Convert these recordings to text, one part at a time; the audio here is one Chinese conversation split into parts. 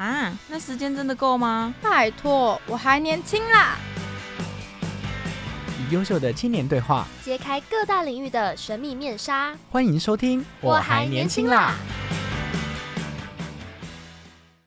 啊，那时间真的够吗？拜托，我还年轻啦。与优秀的青年对话，揭开各大领域的神秘面纱。欢迎收听。我还年轻啦！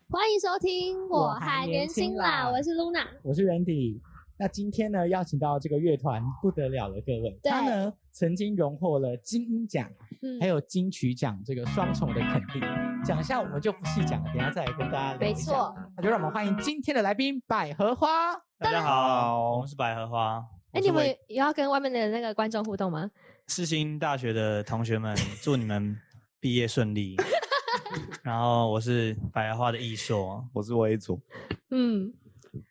欢迎收听，我还年轻啦我是 Luna。我是 Randy。那今天呢，邀请到这个乐团不得了了，各位，他呢曾经荣获了金鹰奖，嗯还有金曲奖这个双重的肯定。讲一下我们就不细讲了，等一下再来跟大家聊一下。没错，那就让我们欢迎今天的来宾百合花。大家好，我们是百合花。哎，你们也要跟外面的那个观众互动吗？世新大学的同学们，祝你们毕业顺利。然后我是百合花的艺硕，我是威祖，嗯，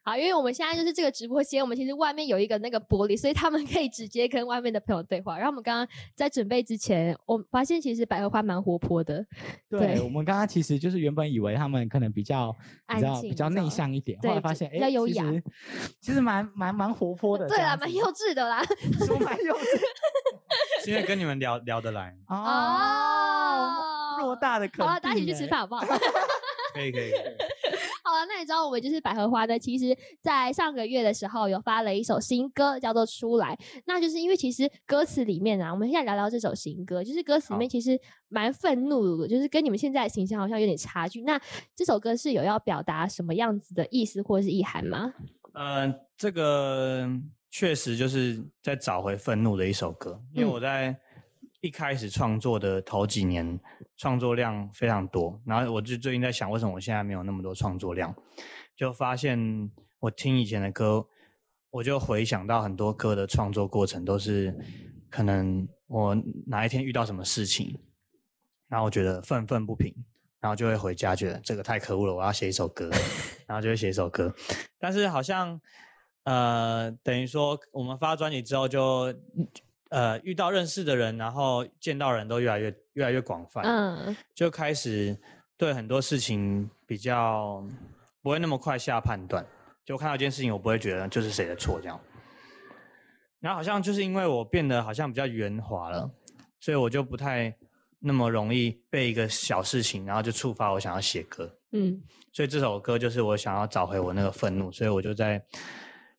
好，因为我们现在就是这个直播间，我们其实外面有一个那个玻璃，所以他们可以直接跟外面的朋友对话。然后我们刚刚在准备之前，我发现其实百合花蛮活泼的，对对我们刚刚其实就是原本以为他们可能比较你知道安静比较内向一点，后来发现比较哎，优雅其实其实蛮蛮蛮活泼的对啦，蛮幼稚的啦。说蛮幼稚 是因为跟你们聊聊得来，哦，偌大的肯定好了，大家一起去欸吃饭好不好？可 以可以。可以好了，那你知道我们就是百合花呢？其实，在上个月的时候有发了一首新歌，叫做《出来》。那就是因为其实歌词里面啊，我们现在聊聊这首新歌，就是歌词里面其实蛮愤怒的，就是跟你们现在的形象好像有点差距。那这首歌是有要表达什么样子的意思或者是意涵吗？呃，这个确实就是在找回愤怒的一首歌，因为嗯我在一开始创作的头几年，创作量非常多，然后我就最近在想，为什么我现在没有那么多创作量？就发现我听以前的歌，我就回想到很多歌的创作过程都是，可能我哪一天遇到什么事情，然后我觉得愤愤不平，然后就会回家觉得这个太可恶了，我要写一首歌，然后就会写一首歌。但是好像呃，等于说我们发专辑之后就呃遇到认识的人，然后见到人都越来越越来越广泛，嗯就开始对很多事情比较不会那么快下判断。就看到一件事情，我不会觉得就是谁的错这样。然后好像就是因为我变得好像比较圆滑了，所以我就不太那么容易被一个小事情，然后就触发我想要写歌。嗯所以这首歌就是我想要找回我那个愤怒，所以我就在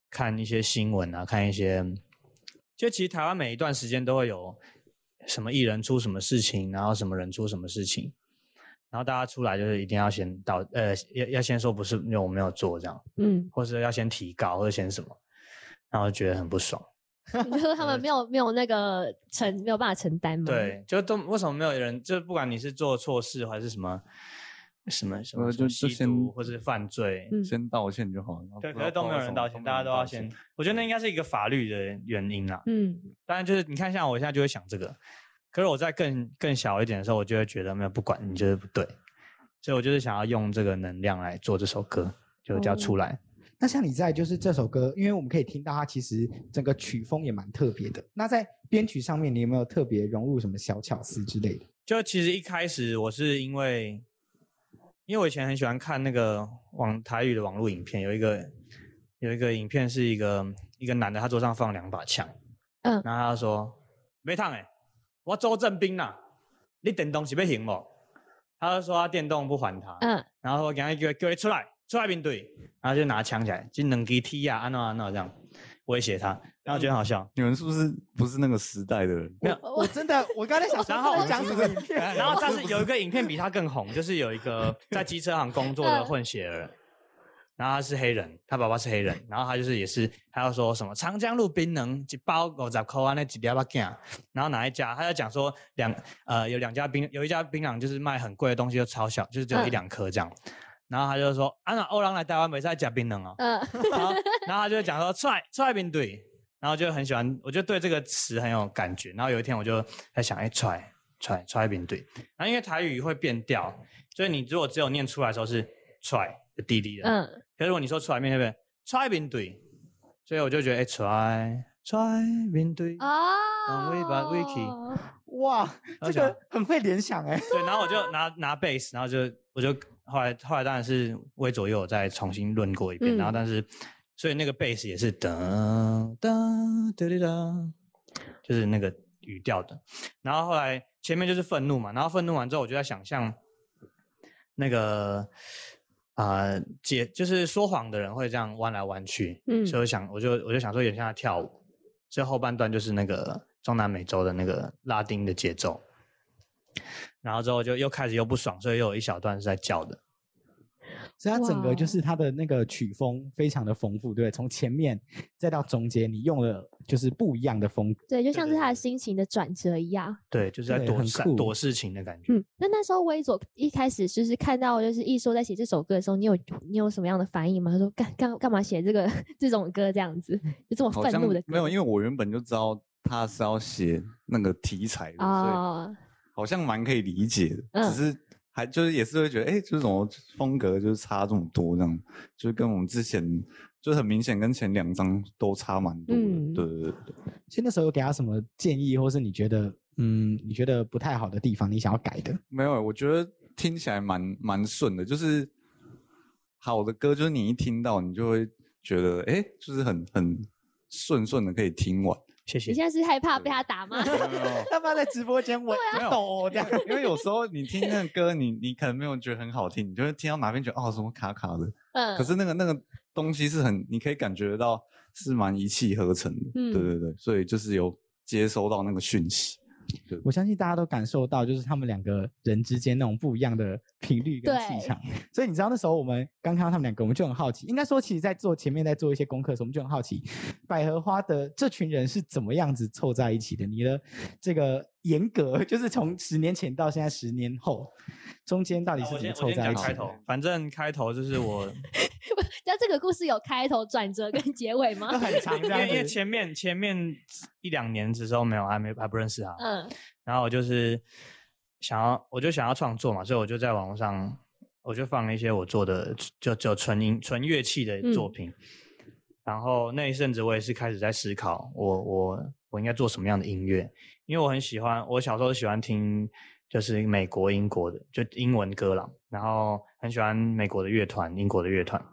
看一些新闻啊，看一些，就其实台湾每一段时间都会有什么艺人出什么事情，然后什么人出什么事情，然后大家出来就是一定要先到呃要要先说不是因为我没有做这样，嗯，或是要先提高或者先什么，然后觉得很不爽。你就说他们没有没有那个承没有办法承担吗？，对，就都为什么没有人？就不管你是做错事还是什么什么什么就就先毒或是犯罪，嗯先道歉就好了。对，不可是都没有人道歉，大家都要先。我觉得那应该是一个法律的原因啦。嗯当然，就是你看，像我现在就会想这个，可是我在更更小一点的时候，我就会觉得没有，不管你就是不对，所以我就是想要用这个能量来做这首歌，就叫哦出来。那像你在就是这首歌，因为我们可以听到它其实整个曲风也蛮特别的。那在编曲上面，你有没有特别融入什么小巧思之类的？就其实一开始我是因为，因为我以前很喜欢看那个网台语的网络影片，有一个有一个影片是一个一个男的，他桌上放两把枪，嗯然后他说：“没烫哎，我周正兵啊，你电动是要行不？”他就说他电动不还他，嗯然后我给他叫叫你出来，出来面对，然后就拿枪起来，就两支踢啊，安诺安诺这样威胁他，然后觉得很好笑。你们是不是不是那个时代的人？没有。我真的，我刚才想说然后在讲什么影片，然后但是有一个影片比他更红，就是。有一个在机车行工作的混血儿，然后他是黑人，他爸爸是黑人，然后他就是也是他要说什么长江路槟榔一包五十块啊，那几条把件，然后哪一家他在讲说两呃有两家槟有一家槟榔就是卖很贵的东西就超小，就是只有一嗯两颗这样。然后他就说：“啊，那欧郎来台湾没在加冰冷哦。嗯，然后，然后他就讲说：“出来，出来面对。”然后就很喜欢，我就对这个词很有感觉。然后有一天我就在想：“哎，出来，出来，出来面对。”然后因为台语会变调，所以你如果只有念出来的时候是“出来”，滴滴的。嗯，可是如果你说出来面对不对？出面对，所以我就觉得哎，出来出来面对。哦，尾巴 wiki 哇，然后想这个很会联想哎。对，然后我就拿拿 bass，然后就我就后来后来当然是为左右再重新论过一遍，然后嗯但是所以那个 bass 也是噔噔哒哒哒，就是那个语调的。然后后来前面就是愤怒嘛，然后愤怒完之后，我就在想象那个啊、呃解就是说谎的人会这样弯来弯去，嗯所以我想我就我就想说有点像在跳舞，这后半段就是那个中南美洲的那个拉丁的节奏。然后之后就又开始又不爽，所以又有一小段是在叫的。所以它整个就是它的那个曲风非常的丰富，对不对？从前面再到中间，你用了就是不一样的风格。对，就像是他的心情的转折一样。对，就是在躲闪躲事情的感觉。嗯，那那时候威佐一开始就是看到就是一说在写这首歌的时候，你有你有什么样的反应吗？他说干干干嘛写这个这种歌这样子，就这么愤怒的歌？没有，因为我原本就知道他是要写那个题材的，所以哦，好像蛮可以理解的。嗯只是还就是也是会觉得，哎、就是怎么风格就是差这么多，这样就是跟我们之前就是很明显跟前两张都差蛮多的。嗯对对对对。所以那时候有给他什么建议，或是你觉得嗯你觉得不太好的地方，你想要改的？没有，我觉得听起来蛮蛮顺的，就是好的歌，就是你一听到，你就会觉得，哎、就是很很顺顺的可以听完。谢谢你。现在是害怕被他打吗？没有没有要不要在直播间我没这样？因为有时候你听那个歌，你你可能没有觉得很好听，你就会听到哪边觉得哦什么卡卡的，嗯，可是那个那个东西是很，你可以感觉得到是蛮一气呵成的，嗯对对对，所以就是有接收到那个讯息。我相信大家都感受到，就是他们两个人之间那种不一样的频率跟气场。所以你知道那时候我们刚看到他们两个，我们就很好奇。应该说，其实，在做前面在做一些功课的时候，我们就很好奇，百合花的这群人是怎么样子凑在一起的？你的这个严格，就是从十年前到现在十年后，中间到底是怎么凑在一起的？讲开头，反正开头就是我，那这个故事有开头、转折跟结尾吗都？很长因为因为。前面前面一两年的时候没有还没还不认识他，嗯然后我就是想要，我就想要创作嘛，所以我就在网络上，我就放了一些我做的就就纯音纯乐器的作品。然后那一阵子，我也是开始在思考我，我我应该做什么样的音乐，因为我很喜欢，我小时候喜欢听就是美国、英国的，就英文歌啦，然后很喜欢美国的乐团、英国的乐团，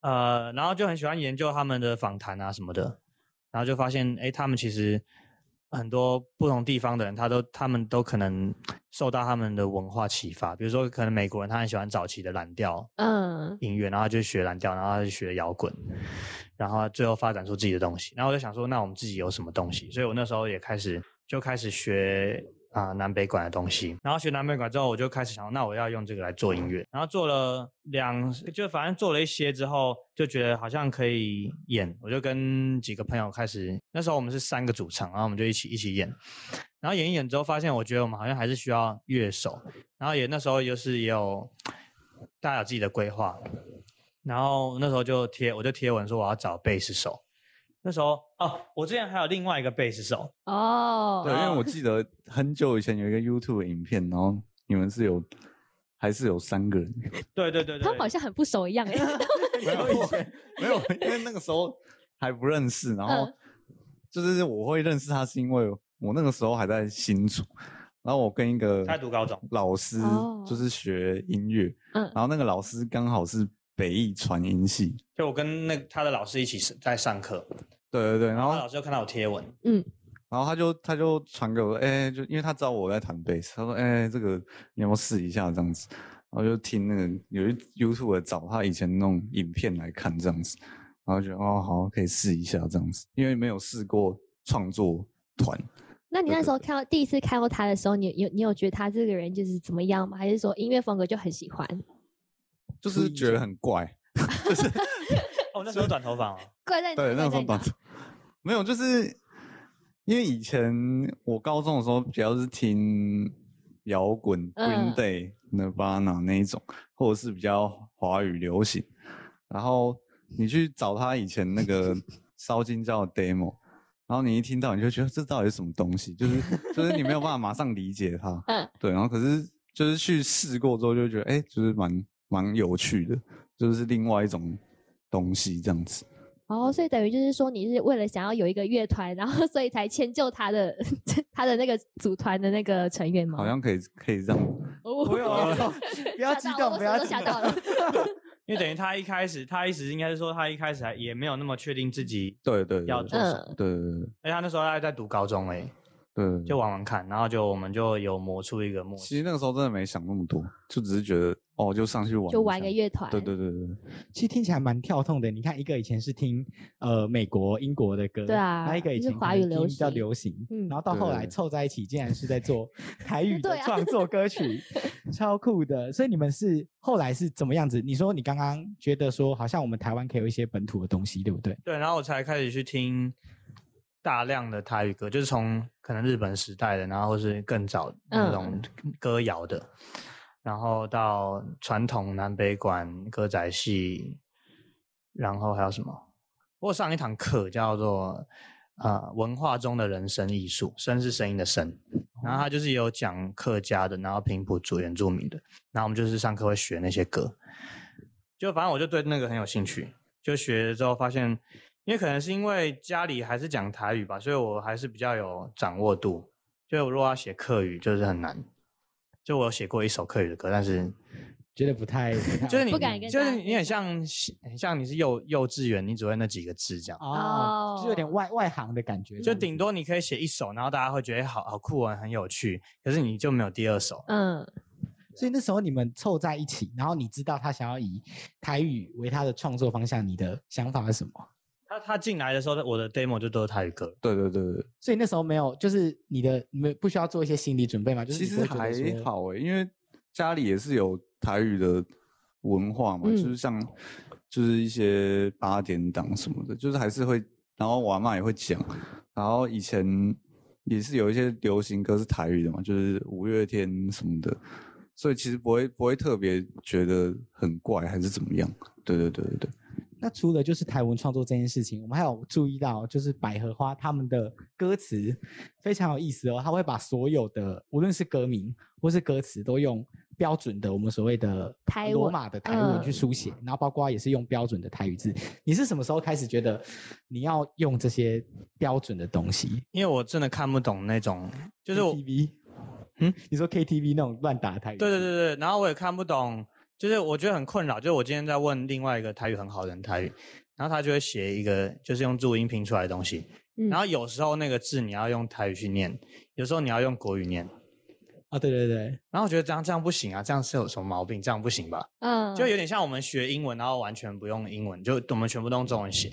呃，然后就很喜欢研究他们的访谈啊什么的，然后就发现，哎，他们其实很多不同地方的人，他都他们都可能受到他们的文化启发。比如说，可能美国人他很喜欢早期的蓝调嗯音乐，然后他就学蓝调，然后他就学摇滚，然后最后发展出自己的东西。然后我就想说，那我们自己有什么东西？所以我那时候也开始就开始学啊、南北管的东西。然后学南北管之后，我就开始想，那我要用这个来做音乐。然后做了两，就反正做了一些之后，就觉得好像可以演。我就跟几个朋友开始，那时候我们是三个主唱，然后我们就一起一起演。然后演一演之后，发现我觉得我们好像还是需要乐手。然后也那时候就是也有大家有自己的规划。然后那时候就贴，我就贴文说我要找贝斯手。那时候哦，我之前还有另外一个贝斯手，哦，对，因为我。记得很久以前有一个 YouTube 影片，然后你们是有还是有三个人，对对对对，他们好像很不熟一样哎。没有 没有，因为那个时候还不认识，然后嗯。就是我会认识他是因为我那个时候还在新竹，然后我跟一个他在读高中。老师哦。就是学音乐，嗯。然后那个老师刚好是北艺传音系，就我跟那他的老师一起在上课，对对对，然然后后老师就看到我贴文，嗯。然后他就他就传给我，哎、就因为他知道我在弹贝斯，他说，哎、这个你要不要试一下？这样子？然后就听那个有一 YouTube 找他以前那种影片来看这样子，然后觉得哦好可以试一下这样子，因为没有试过创作团，那你那时候看到第一次看到他的时候，你有你有觉得他这个人就是怎么样吗？还是说音乐风格就很喜欢？就是觉得很怪，就是哦，那时候短头发哦，怪在对，那时候短头没有，就是因为以前我高中的时候比较是听摇滚、嗯 Green Day、Nirvana 那一种，或者是比较华语流行。然后你去找他以前那个 烧金胶的 demo，然后你一听到你就觉得这到底是什么东西，就是就是你没有办法马上理解它。嗯对，然后可是就是去试过之后就觉得，哎、就是蛮蛮有趣的，就是另外一种东西这样子。哦，所以等于就是说，你是为了想要有一个乐团，然后 所以才迁就他的他的那个组团的那个成员吗？好像可以可以这样。哦，不用，不要激动，不要激吓到了。因为等于他一开始，他一直应该是说，他一开始还也没有那么确定自己对对要做什么，对对对。而且他那时候还在读高中哎。对，就玩玩看，然后就我们就有磨出一个默契。其实那个时候真的没想那么多，就只是觉得哦，就上去玩，就玩一个乐团。对对对对，其实听起来蛮跳痛的。你看，一个以前是听呃美国、英国的歌，对啊，还有一个以前华语流比较流行，嗯，然后到后来凑在一起，竟然是在做 台语的创作歌曲，超酷的。所以你们是后来是怎么样子？你说你刚刚觉得说，好像我们台湾可以有一些本土的东西，对不对？对，然后我才开始去听。大量的台语歌，就是从可能日本时代的，然后是更早那种歌谣的，然后到传统南北管歌仔戏，然后还有什么？我上一堂课叫做呃文化中的人声艺术，声是声音的声，然后他就是有讲客家的，然后平埔族原住民的，然后我们就是上课会学那些歌，就反正我就对那个很有兴趣，就学了之后发现。因为可能是因为家里还是讲台语吧，所以我还是比较有掌握度。就我如果要写客语，就是很难。就我有写过一首客语的歌，但是 觉得不太，就是你不敢，就是你很像，很像你是幼幼稚园，你只会那几个字这样。哦，就有点外外行的感觉。就顶多你可以写一首，然后大家会觉得好好酷啊，很有趣。可是你就没有第二首。嗯。所以那时候你们凑在一起，然后你知道他想要以台语为他的创作方向，你的想法是什么？他他进来的时候，我的 demo 就都是台语歌。对对对对。所以那时候没有，就是你的没不需要做一些心理准备嘛？就是其实还好诶，因为家里也是有台语的文化嘛，就是像就是一些八点档什么的，就是还是会，然后我阿妈也会讲，然后以前也是有一些流行歌是台语的嘛，就是五月天什么的，所以其实不会不会特别觉得很怪还是怎么样。对对对对对。那除了就是台文创作这件事情，我们还有注意到，就是百合花他们的歌词非常有意思哦。他会把所有的无论是歌名或是歌词，都用标准的我们所谓的台罗马的台文去书写，然后包括也是用标准的台语字。你是什么时候开始觉得你要用这些标准的东西？因为我真的看不懂那种，就是 KTV，嗯，你说 KTV 那种乱打台语？对对对对，然后我也看不懂。就是我觉得很困扰，就是我今天在问另外一个台语很好的人台语，然后他就会写一个就是用注音拼出来的东西，然后有时候那个字你要用台语去念，有时候你要用国语念。啊，对对对。然后我觉得这样这样不行啊，这样是有什么毛病？这样不行吧？嗯。就有点像我们学英文，然后完全不用英文，就我们全部都用中文写。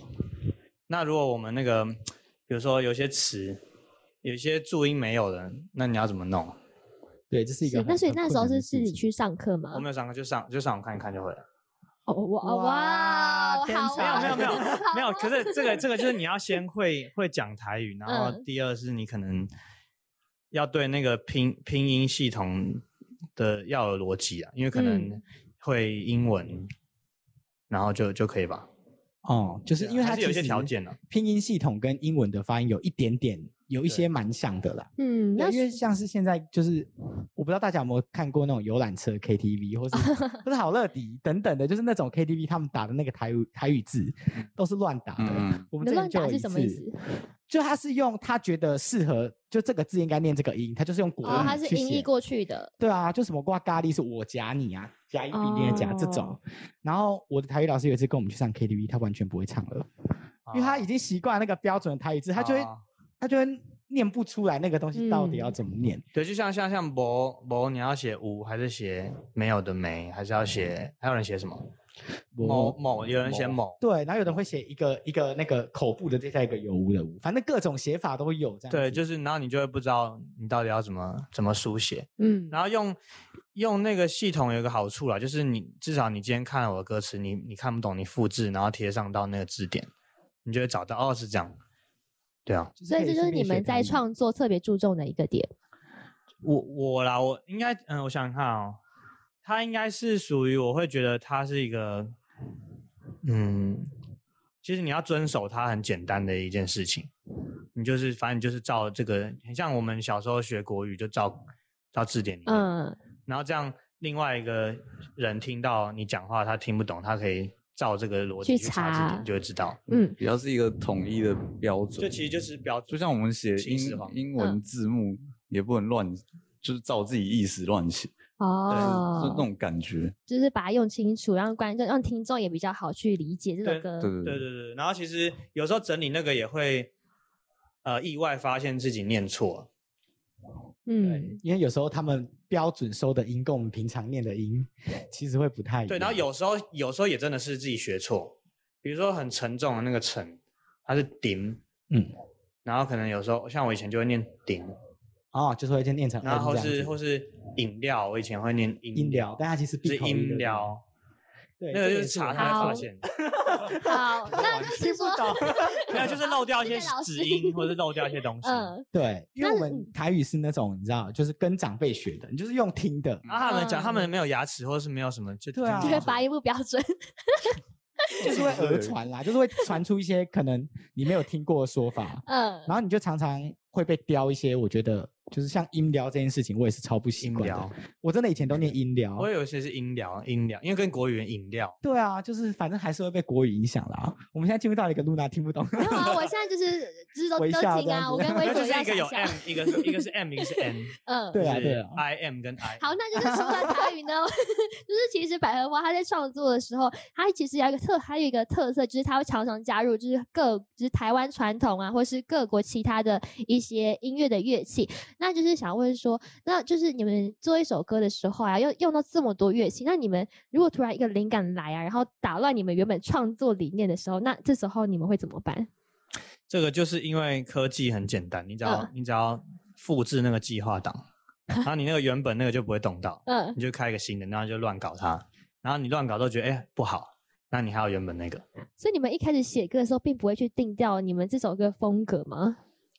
那如果我们那个，比如说有些词，有些注音没有的，那你要怎么弄？对，这是一个。那所以那时候是自己去上课吗？我没有上课，就上就上网看一看就会了。哦哇哇，没有没有没有没有。可是这个这个就是你要先会会讲台语，然后第二是你可能要对那个拼拼音系统的要有逻辑啊，因为可能会英文，然后就就可以吧。哦，就是因为它有一些条件呢，拼音系统跟英文的发音有一点点。有一些蛮像的啦，嗯，那因为像是现在就是，我不知道大家有没有看过那种游览车 KTV，或是 或是好乐迪等等的，就是那种 KTV 他们打的那个台语台语字都是乱打的。我们这乱打是什么意思？就他是用他觉得适合，就这个字应该念这个音，他就是用国语他是音译过去的。对啊，就什么挂咖喱是我夹你啊，夹一笔点夹这种。然后我的台语老师有一次跟我们去上 KTV，他完全不会唱了，因为他已经习惯那个标准的台语字，他就会。他就会念不出来那个东西到底要怎么念。对，就像像像“博博”，你要写“无”还是写“没有”的“没”，还是要写？还有人写什么？“某某”，有人写“某”。对，然后有人会写一个一个那个口部的，再加一个有“无”的“无”，反正各种写法都有。这样。对，就是然后你就会不知道你到底要怎么怎么书写。嗯。然后用用那个系统有个好处啦，就是你至少你今天看了我的歌词，你你看不懂，你复制然后贴上到那个字典，你就会找到哦是这样。对啊，所以这就是你们在创作特别注重的一个点。我我啦，我应该嗯，我想想看哦，它应该是属于我会觉得它是一个嗯，其实你要遵守它很简单的一件事情，你就是反正就是照这个，很像我们小时候学国语就照照字典里面，嗯，然后这样另外一个人听到你讲话，他听不懂，他可以照这个逻辑去去查字典，就会知道。嗯，比较是一个统一的标准。这其实就是标准，就像我们写英英文字幕也不能乱，就是照自己意思乱写，哦，就那种感觉。就是把它用清楚，让观众、让听众也比较好去理解这首对歌。对对对对对。然后其实有时候整理那个也会，呃，意外发现自己念错。嗯，因为有时候他们标准收的音跟我们平常念的音 其实会不太一样。对，然后有时候有时候也真的是自己学错，比如说很沉重的那个沉，它是顶，嗯，然后可能有时候像我以前就会念顶，哦，就是会先念成然后是或是饮料，我以前会念音。音疗，但它其实是闭口音的音疗，对，那个就是查他会好发现，好，那就是说，没有就是漏掉一些谢谢老师子音或者漏掉一些东西。嗯，对，因为那我们台语是那种你知道，就是跟长辈学的，你就是用听的，然后他们讲，他嗯们没有牙齿或者是没有什么，就对啊就会发音不标准。就是会讹传啦，就是会传出一些可能你没有听过的说法，嗯，然后你就常常会被雕一些，我觉得就是像音疗这件事情，我也是超不习惯的。我真的以前都念音疗我，有一些是音疗，音疗，因为跟国语饮料。对啊，就是反正还是会被国语影响啦。我们现在进入到了一个露娜听不懂，没有啊，我现在就是 就是都都听啊，我跟微 那博就是一个有 M，一个是一个是 M，一个是 N，嗯，对啊对啊 I M 跟 I。好，那就是说到台语呢，就是其实百合花它在创作的时候，它其实有一个特，还有一个特色，就是它会常常加入就是各就是台湾传统啊，或是各国其他的一些音乐的乐器。那就是想问说，那就是你们做一首歌的时候啊，要用到这么多乐器，那你们如果突然一个灵感来啊，然后打乱你们原本创作理念的时候，那这时候你们会怎么办？这个就是因为科技很简单，你只要、嗯你只要复制那个计划档，然后你那个原本那个就不会动到，嗯你就开一个新的，然后就乱搞它，然后你乱搞都觉得哎、不好，那你还有原本那个，所以你们一开始写歌的时候，并不会去定调你们这首歌风格吗？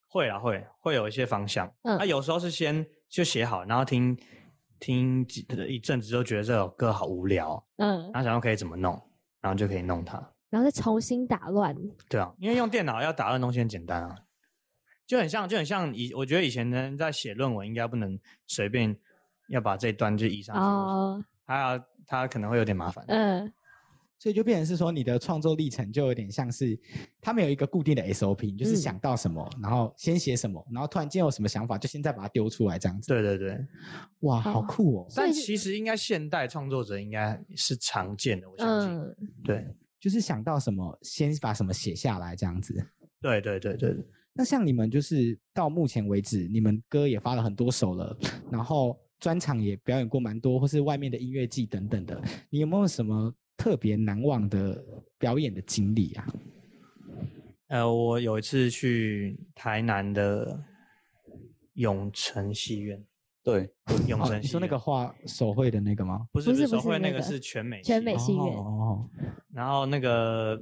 会啊会会有一些方向，嗯那、有时候是先就写好，然后听听几一阵子就觉得这首歌好无聊，嗯，然后想要可以怎么弄，然后就可以弄它。然后再重新打乱。对啊，因为用电脑要打乱东西很简单啊，就很像就很像以我觉得以前的人在写论文应该不能随便要把这一段就移上去，哦，他要他可能会有点麻烦。嗯所以就变成是说你的创作历程就有点像是他们有一个固定的 SOP，你就是嗯想到什么，然后先写什么，然后突然间有什么想法，就现在把它丢出来这样子。对对对，哇，好哦酷哦！但其实应该现代创作者应该是常见的，我相信。嗯，对就是想到什么，先把什么写下来这样子。对对对对，那像你们就是到目前为止，你们歌也发了很多首了，然后专场也表演过蛮多，或是外面的音乐季等等的，你有没有什么特别难忘的表演的经历啊？呃，我有一次去台南的永城戏院，对，永哦，城戏院。你说那个画手绘的那个吗？不是不是手绘那个是全美全戏院。美戏院。哦，然后那个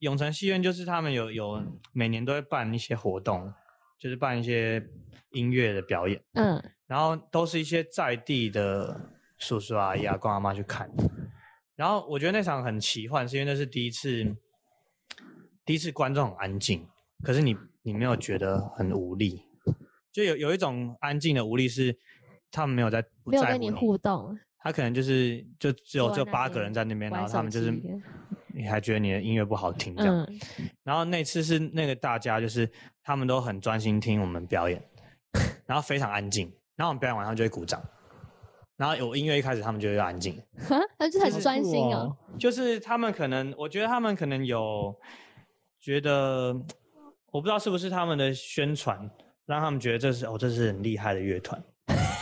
永城戏院就是他们有有每年都会办一些活动，就是办一些音乐的表演，嗯。然后都是一些在地的叔叔阿姨、阿公阿妈去看。然后我觉得那场很奇幻，是因为那是第一次，第一次观众很安静，可是你你没有觉得很无力，就有有一种安静的无力是他们没有在不没有跟你在乎你互动，他可能就是就只有坐在那只有八个人在那边，然后他们就是你还觉得你的音乐不好听这样。嗯然后那次是那个大家就是他们都很专心听我们表演，然后非常安静，然后我们表演完他们就会鼓掌，然后有音乐一开始他们就会安静，哈，他就很专心哦。就是他们可能我觉得他们可能有觉得我不知道是不是他们的宣传让他们觉得这是哦这是很厉害的乐团，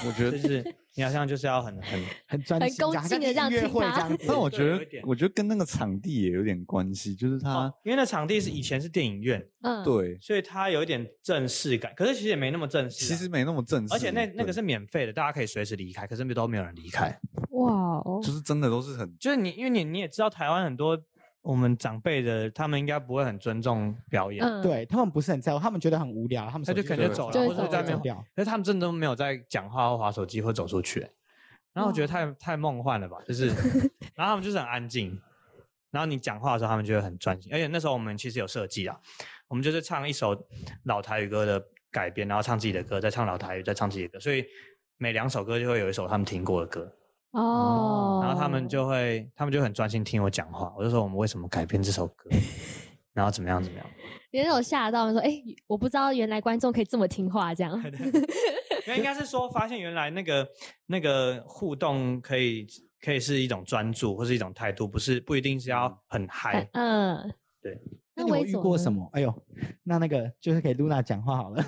我觉得，就是你好像就是要很很 很专很心，好像恭敬的这样音乐听他会这样 子。但我觉得对有一点，我觉得跟那个场地也有点关系，就是它哦，因为那场地是以前是电影院，嗯，对，所以它有一点正式感，可是其实也没那么正式啊、其实没那么正式，而且那那个对。是免费的，大家可以随时离开，可是都没有人离开。哇哦。就，是真的都是很就是你，因为你你也知道，台湾很多我们长辈的，他们应该不会很尊重表演，嗯，对他们不是很在乎，他们觉得很无聊，他们他就可能就走了，或者在那边。可是他们真的都没有在讲话或划手机或走出去。然后我觉得太太梦幻了吧，就是，然后他们就是很安静，然后你讲话的时候，他们就会很专心。而且那时候我们其实有设计啊，我们就是唱一首老台语歌的改编，然后唱自己的歌，再唱老台语，再唱自己的歌，所以每两首歌就会有一首他们听过的歌。哦，然后他们就会他们就很专心听我讲话，我就说我们为什么改编这首歌，然后怎么样怎么样。有那种吓到说，哎、我不知道原来观众可以这么听话，这样。因为应该是说发现原来那个那个互动可以可以是一种专注或是一种态度，不是不一定是要很嗨。嗯，对。那你有遇过什么？哎呦，那那个就是给露娜讲话好了。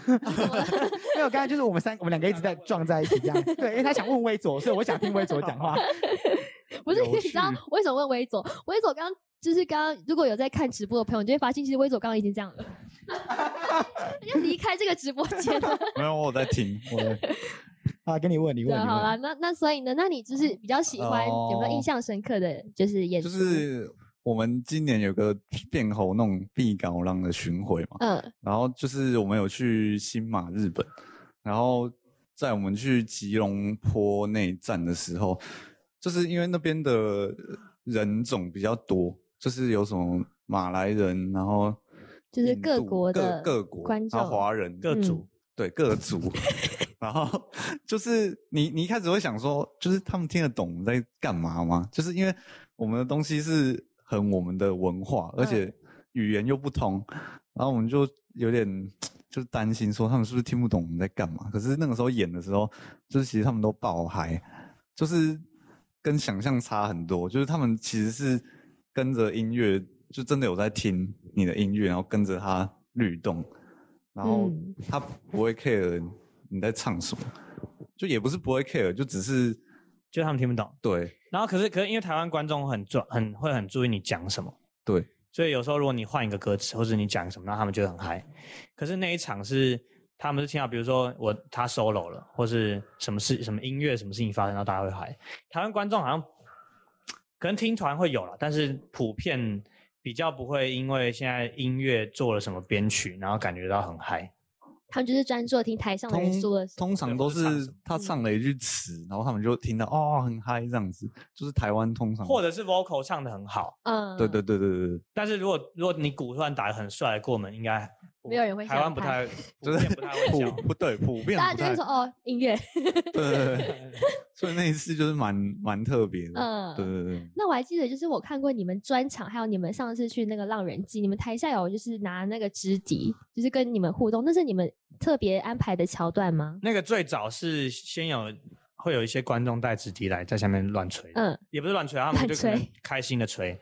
没有，刚才就是我们三我们两个一直在撞在一起这样。对，因为他想问微佐，所以我想听微佐讲话。不是，你知道趣为什么问微佐？微佐刚就是刚刚，如果有在看直播的朋友，你就会发现，其实微佐刚刚已经这样了，他就离开这个直播间了。没有，我在听，我在啊，给你问，你对，问，你好啦，那那所以呢，那你就是比较喜欢、有没有印哦象深刻的就是演出？就是我们今年有个变猴那种毕高浪的巡回嘛，嗯。然后就是我们有去新马日本，然后在我们去吉隆坡那一站的时候，就是因为那边的人种比较多，就是有什么马来人，然后就是各国的各各国，观然后华人嗯。各族对各族，然后就是你你一开始会想说，就是他们听得懂我们在干嘛吗？就是因为我们的东西是很我们的文化，而且语言又不通，然后我们就有点就是担心说他们是不是听不懂我们在干嘛。可是那个时候演的时候，就是其实他们都爆嗨，就是跟想象差很多，就是他们其实是跟着音乐，就真的有在听你的音乐，然后跟着它律动。然后嗯他不会 care 你在唱什么，就也不是不会 care，就只是就他们听不懂。对然后可是可是因为台湾观众很注很会很注意你讲什么，对所以有时候如果你换一个歌词，或者你讲什么，那他们就会很嗨。可是那一场是他们是听到，比如说我他 solo 了，或是什么事什么音乐什么事情发生，然后大家会嗨。台湾观众好像可能听团会有了，但是普遍比较不会因为现在音乐做了什么编曲，然后感觉到很嗨。他们就是专注听台上的人通说的。通常都是他唱了。一句词，然后他们就听到哦很嗨这样子，就是台湾通常或者是 vocal 唱的很好，嗯，对对对对对对，但是如果如果你鼓突然打的很帅过门，应该没有人会台湾不太，就是不太会笑普。不对普遍大家就会说哦，音乐。对对对，所以那一次就是蛮蛮特别的，嗯对对对。那我还记得，就是我看过你们专场，还有你们上次去那个浪人记，你们台下有就是拿那个直笛，就是跟你们互动，那是你们特别安排的桥段吗？那个最早是先有会有一些观众带纸笛来在下面乱吹，嗯，也不是乱吹，他们就可能开心的吹。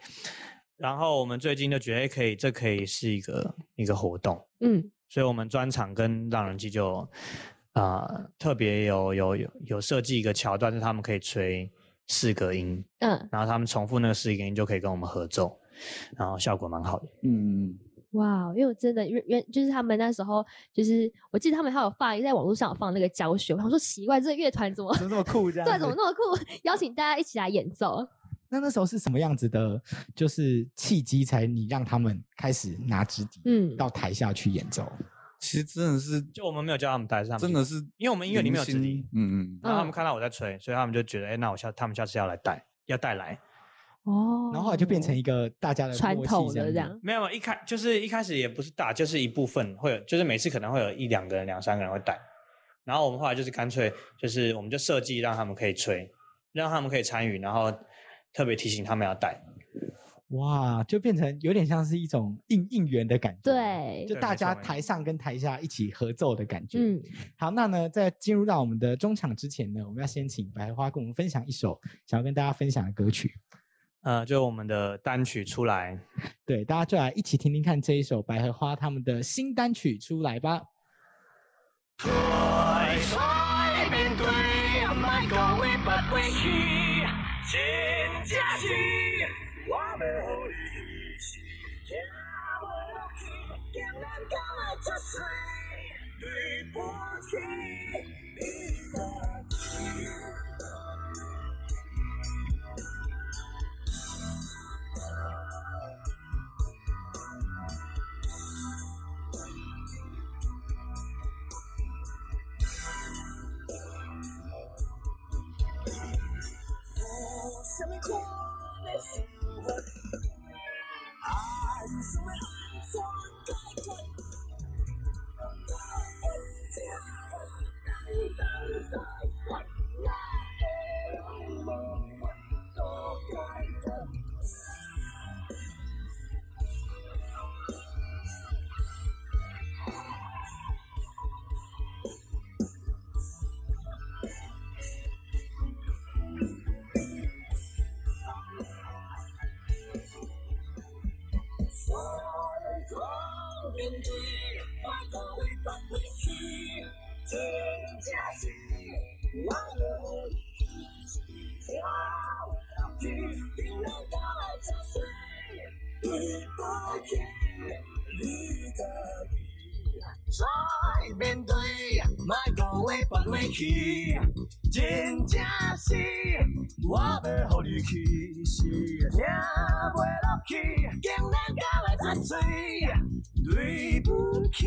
然后我们最近就觉得，哎，可以，这可以是一个一个活动，嗯所以我们专场跟浪人机就啊、呃特别有有有有设计一个桥段，是他们可以吹四个音，嗯，然后他们重复那个四个音就可以跟我们合奏，然后效果蛮好的。嗯，哇，因为我真的原原就是他们那时候就是我记得他们还有放在网络上有放那个教学，我想说奇怪，这个乐团怎么怎么这么酷这样 子？对怎么那么酷，邀请大家一起来演奏。那那时候是什么样子的？就是契机，才你让他们开始拿纸笛，嗯到台下去演奏。其实真的是就我们没有叫他们带，是他们自己真的是，因为我们音乐里面有纸笛，嗯嗯，然后他们看到我在吹，所以他们就觉得，哎，那我下他们下次要来带，要带来。哦然后后来就变成一个大家的传统的这这样没有一开就是一开始也不是大，就是一部分会有，就是每次可能会有一两个人、两三个人会带。然后我们后来就是干脆就是我们就设计让他们可以吹，让他们可以参与，然后特别提醒他们要带。哇，就变成有点像是一种应应援的感觉。。对就大家台上跟台下一起合奏的感觉。嗯，好，那呢，在进入到我们的中场之前呢，我们要先请百合花跟我们分享一首想要跟大家分享的歌曲。呃，就我们的单曲出来，对，大家就来一起听听看这一首百合花他们的新单曲出来吧。真正是我要予你是聽我落去，竟然敢來作祟，對不起，你的再面对，莫讲话放回去，真正是我要予你去，是听袂落去，竟然到爱作祟。对不起，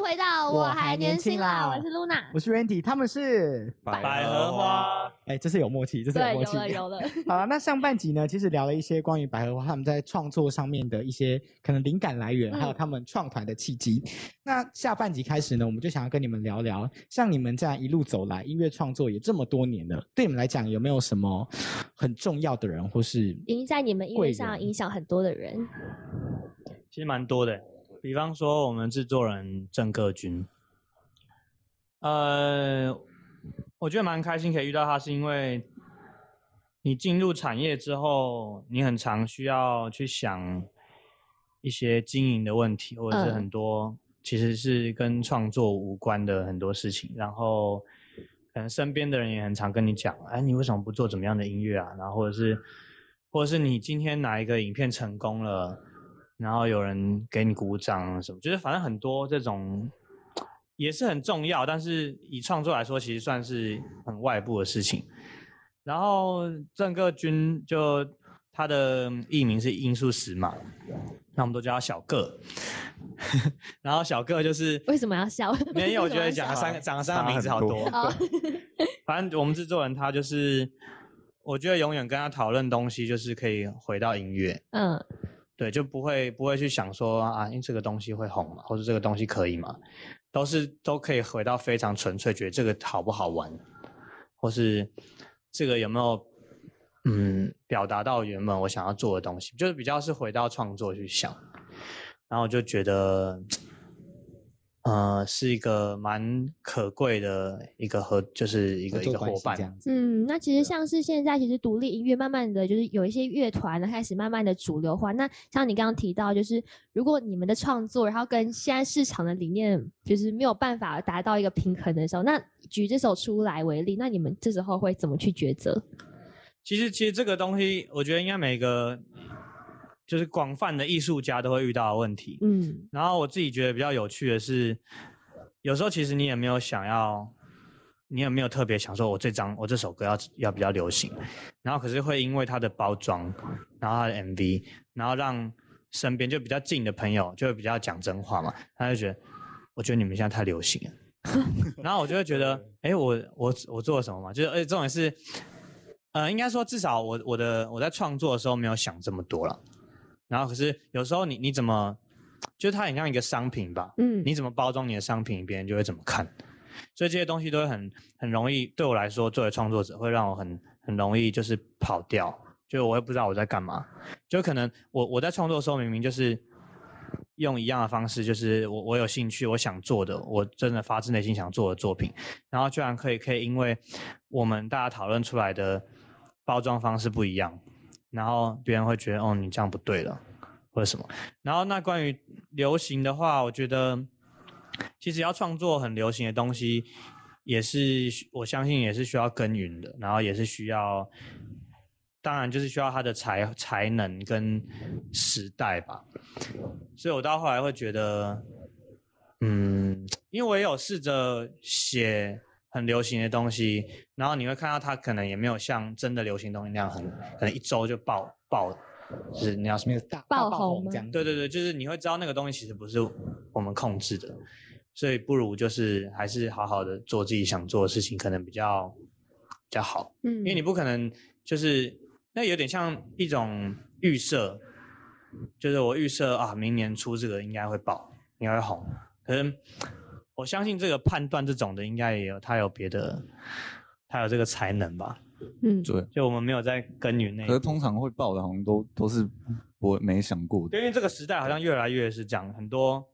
迎回到我还年轻啦，我是 Luna。我是 Randy，他们是百合花，哎，这是有默契，这是有，默契。有了有了。好了，那上半集呢，其实聊了一些关于百合花他们在创作上面的一些可能灵感来源，还有嗯他们创团的契机。那下半集开始呢，我们就想要跟你们聊聊，像你们这样一路走来，音乐创作也这么多年了，对你们来讲有没有什么很重要的人，或是影在你们音乐上影响很多的人，其实蛮多的。比方说，我们制作人郑克军，呃，我觉得蛮开心可以遇到他，是因为你进入产业之后，你很常需要去想一些经营的问题，或者是嗯。很多其实是跟创作无关的很多事情，然后可能身边的人也很常跟你讲，哎，你为什么不做怎么样的音乐啊？然后或者是，或者是你今天哪一个影片成功了，然后有人给你鼓掌什么，就是反正很多这种也是很重要，但是以创作来说，其实算是很外部的事情。然后郑个军就他的艺名是罂粟石嘛，那我们都叫他小个。然后小个就是为什么要笑？没有，我觉得讲了三个讲了三个名字好多。哦 反正我们制作人他就是，我觉得永远跟他讨论东西，就是可以回到音乐。嗯，对，就不会不会去想说啊，因为这个东西会红嘛，或者这个东西可以嘛，都是都可以回到非常纯粹，觉得这个好不好玩，或是这个有没有嗯表达到原本我想要做的东西，就是比较是回到创作去想，然后我就觉得。呃，是一个蛮可贵的一个合，就是一个一个伙伴这。样子？嗯，那其实像是现在，其实独立音乐慢慢的就是有一些乐团呢开始慢慢的主流化。那像你刚刚提到，就是如果你们的创作，然后跟现在市场的理念就是没有办法达到一个平衡的时候，那举这首出来为例，那你们这时候会怎么去抉择？其实，其实这个东西，我觉得应该每个就是广泛的艺术家都会遇到的问题。嗯然后我自己觉得比较有趣的是，有时候其实你也没有想要，你也没有特别想说，我这张我这首歌要要比较流行，然后可是会因为它的包装，然后它的 MV，然后让身边就比较近的朋友就会比较讲真话嘛，他就觉得，我觉得你们现在太流行了。然后我就会觉得，哎，我我我做了什么嘛？就是，而且重点是，呃，应该说至少我我的我在创作的时候没有想这么多了。然后可是有时候你你怎么，就是它很像一个商品吧，嗯。你怎么包装你的商品，别人就会怎么看。所以这些东西都会很很容易，对我来说，作为创作者，会让我很很容易就是跑掉，就我也不知道我在干嘛，就可能我我在创作的时候明明就是用一样的方式，就是我我有兴趣，我想做的，我真的发自内心想做的作品，然后居然可以可以因为我们大家讨论出来的包装方式不一样，然后别人会觉得哦你这样不对了或者什么，然后那关于流行的话，我觉得其实要创作很流行的东西，也是我相信也是需要耕耘的，然后也是需要。当然，就是需要他的才才能跟时代吧，所以我到后来会觉得，嗯，因为我也有试着写很流行的东西，然后你会看到它可能也没有像真的流行东西那样很，可能一周就爆爆，就是你要什么大爆红这样子。对对对，就是你会知道那个东西其实不是我们控制的，所以不如就是还是好好的做自己想做的事情，可能比较比较好。嗯，因为你不可能就是那有点像一种预设，就是我预设啊，明年出这个应该会爆，应该会红。可是我相信这个判断这种的，应该也有他有别的，他有这个才能吧？嗯，对。就我们没有在耕耘那可是。通常会爆的，好像都都是我没想过的。因为这个时代好像越来越是这样，很多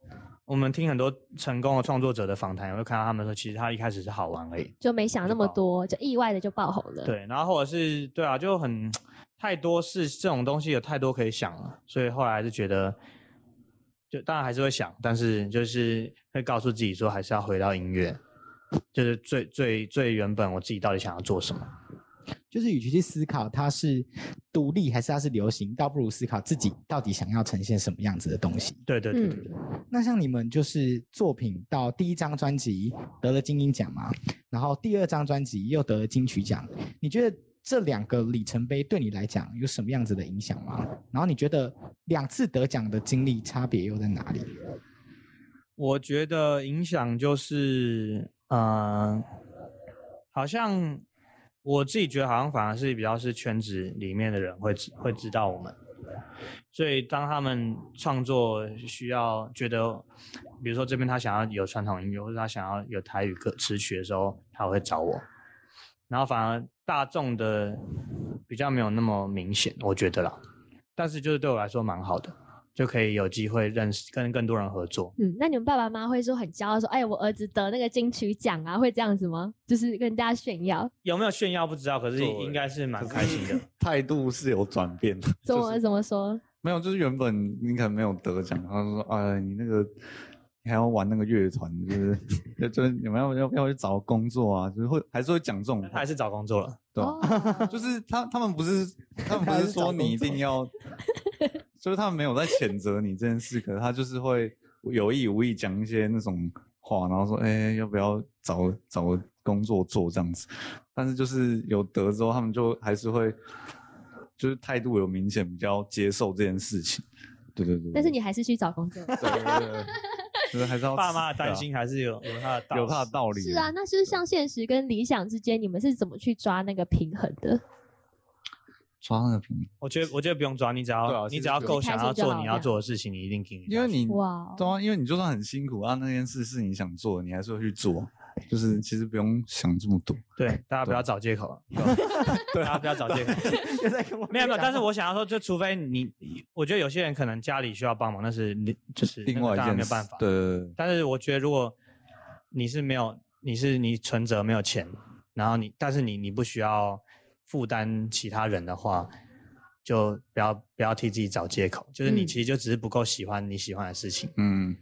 我们听很多成功的创作者的访谈，也会看到他们说，其实他一开始是好玩而已。就没想那么多，就意外的就爆红了。，对，然后或者是对啊，就很 太多事这种东西有太多可以想了，所以后来还是觉得，就当然还是会想，但是就是会告诉自己说，还是要回到音乐，就是最最最原本我自己到底想要做什么。就是与其去思考它是独立还是它是流行，倒不如思考自己到底想要呈现什么样子的东西。对对对对嗯对，那像你们就是作品到第一张专辑得了金鹰奖嘛，然后第二张专辑又得了金曲奖，你觉得这两个里程碑对你来讲有什么样子的影响吗？然后你觉得两次得奖的经历差别又在哪里？我觉得影响就是，呃，好像我自己觉得好像反而是比较是圈子里面的人会知会知道我们，所以当他们创作需要觉得，比如说这边他想要有传统音乐，或者他想要有台语歌词曲的时候，他会找我，然后反而大众的比较没有那么明显，我觉得啦，但是就是对我来说蛮好的，就可以有机会认识跟更多人合作。嗯，那你们爸爸妈妈会说很骄傲说，哎，我儿子得那个金曲奖啊，会这样子吗？就是跟大家炫耀，有没有炫耀不知道，可是对应该是蛮可开心的。态度是有转变的。怎么就是怎么说？没有，就是原本你可能没有得奖，他就说，哎，你那个你还要玩那个乐团，就是 就就是你们要要要去找工作啊，就是会还是会讲这种他还，是找工作了，对就是他他们不是 他们不是说你一定要，就是他们没有在谴责你这件事，可是他就是会有意无意讲一些那种话，然后说，哎、要不要找找工作做这样子？但是就是有得之后，他们就还是会，就是态度有明显比较接受这件事情。对对对但是你还是去找工作。对对对对，就是还是要爸妈的担心还是有有他的道理有他的道理。是啊，，那就是像现实跟理想之间，你们是怎么去抓那个平衡的？抓那个平衡，我觉得我觉得不用抓，你只要、啊你只要够想要做你要做的事情，你一定挺。因为你哇哦对啊，因为你就算很辛苦啊，那件事是你想做，你还是会去做，就是其实不用想这么多。对大家 不要找借口了，对大家不要找借口。又在跟我没有没有，但是我想要说，就除非你，我觉得有些人可能家里需要帮忙，那是你就是另外一件事没有办法。对对对，但是我觉得，如果你是没有，你是你存折没有钱，然后你，但是你你不需要负担其他人的话，就不要不要替自己找借口，就是你嗯其实就只是不够喜欢你喜欢的事情。嗯，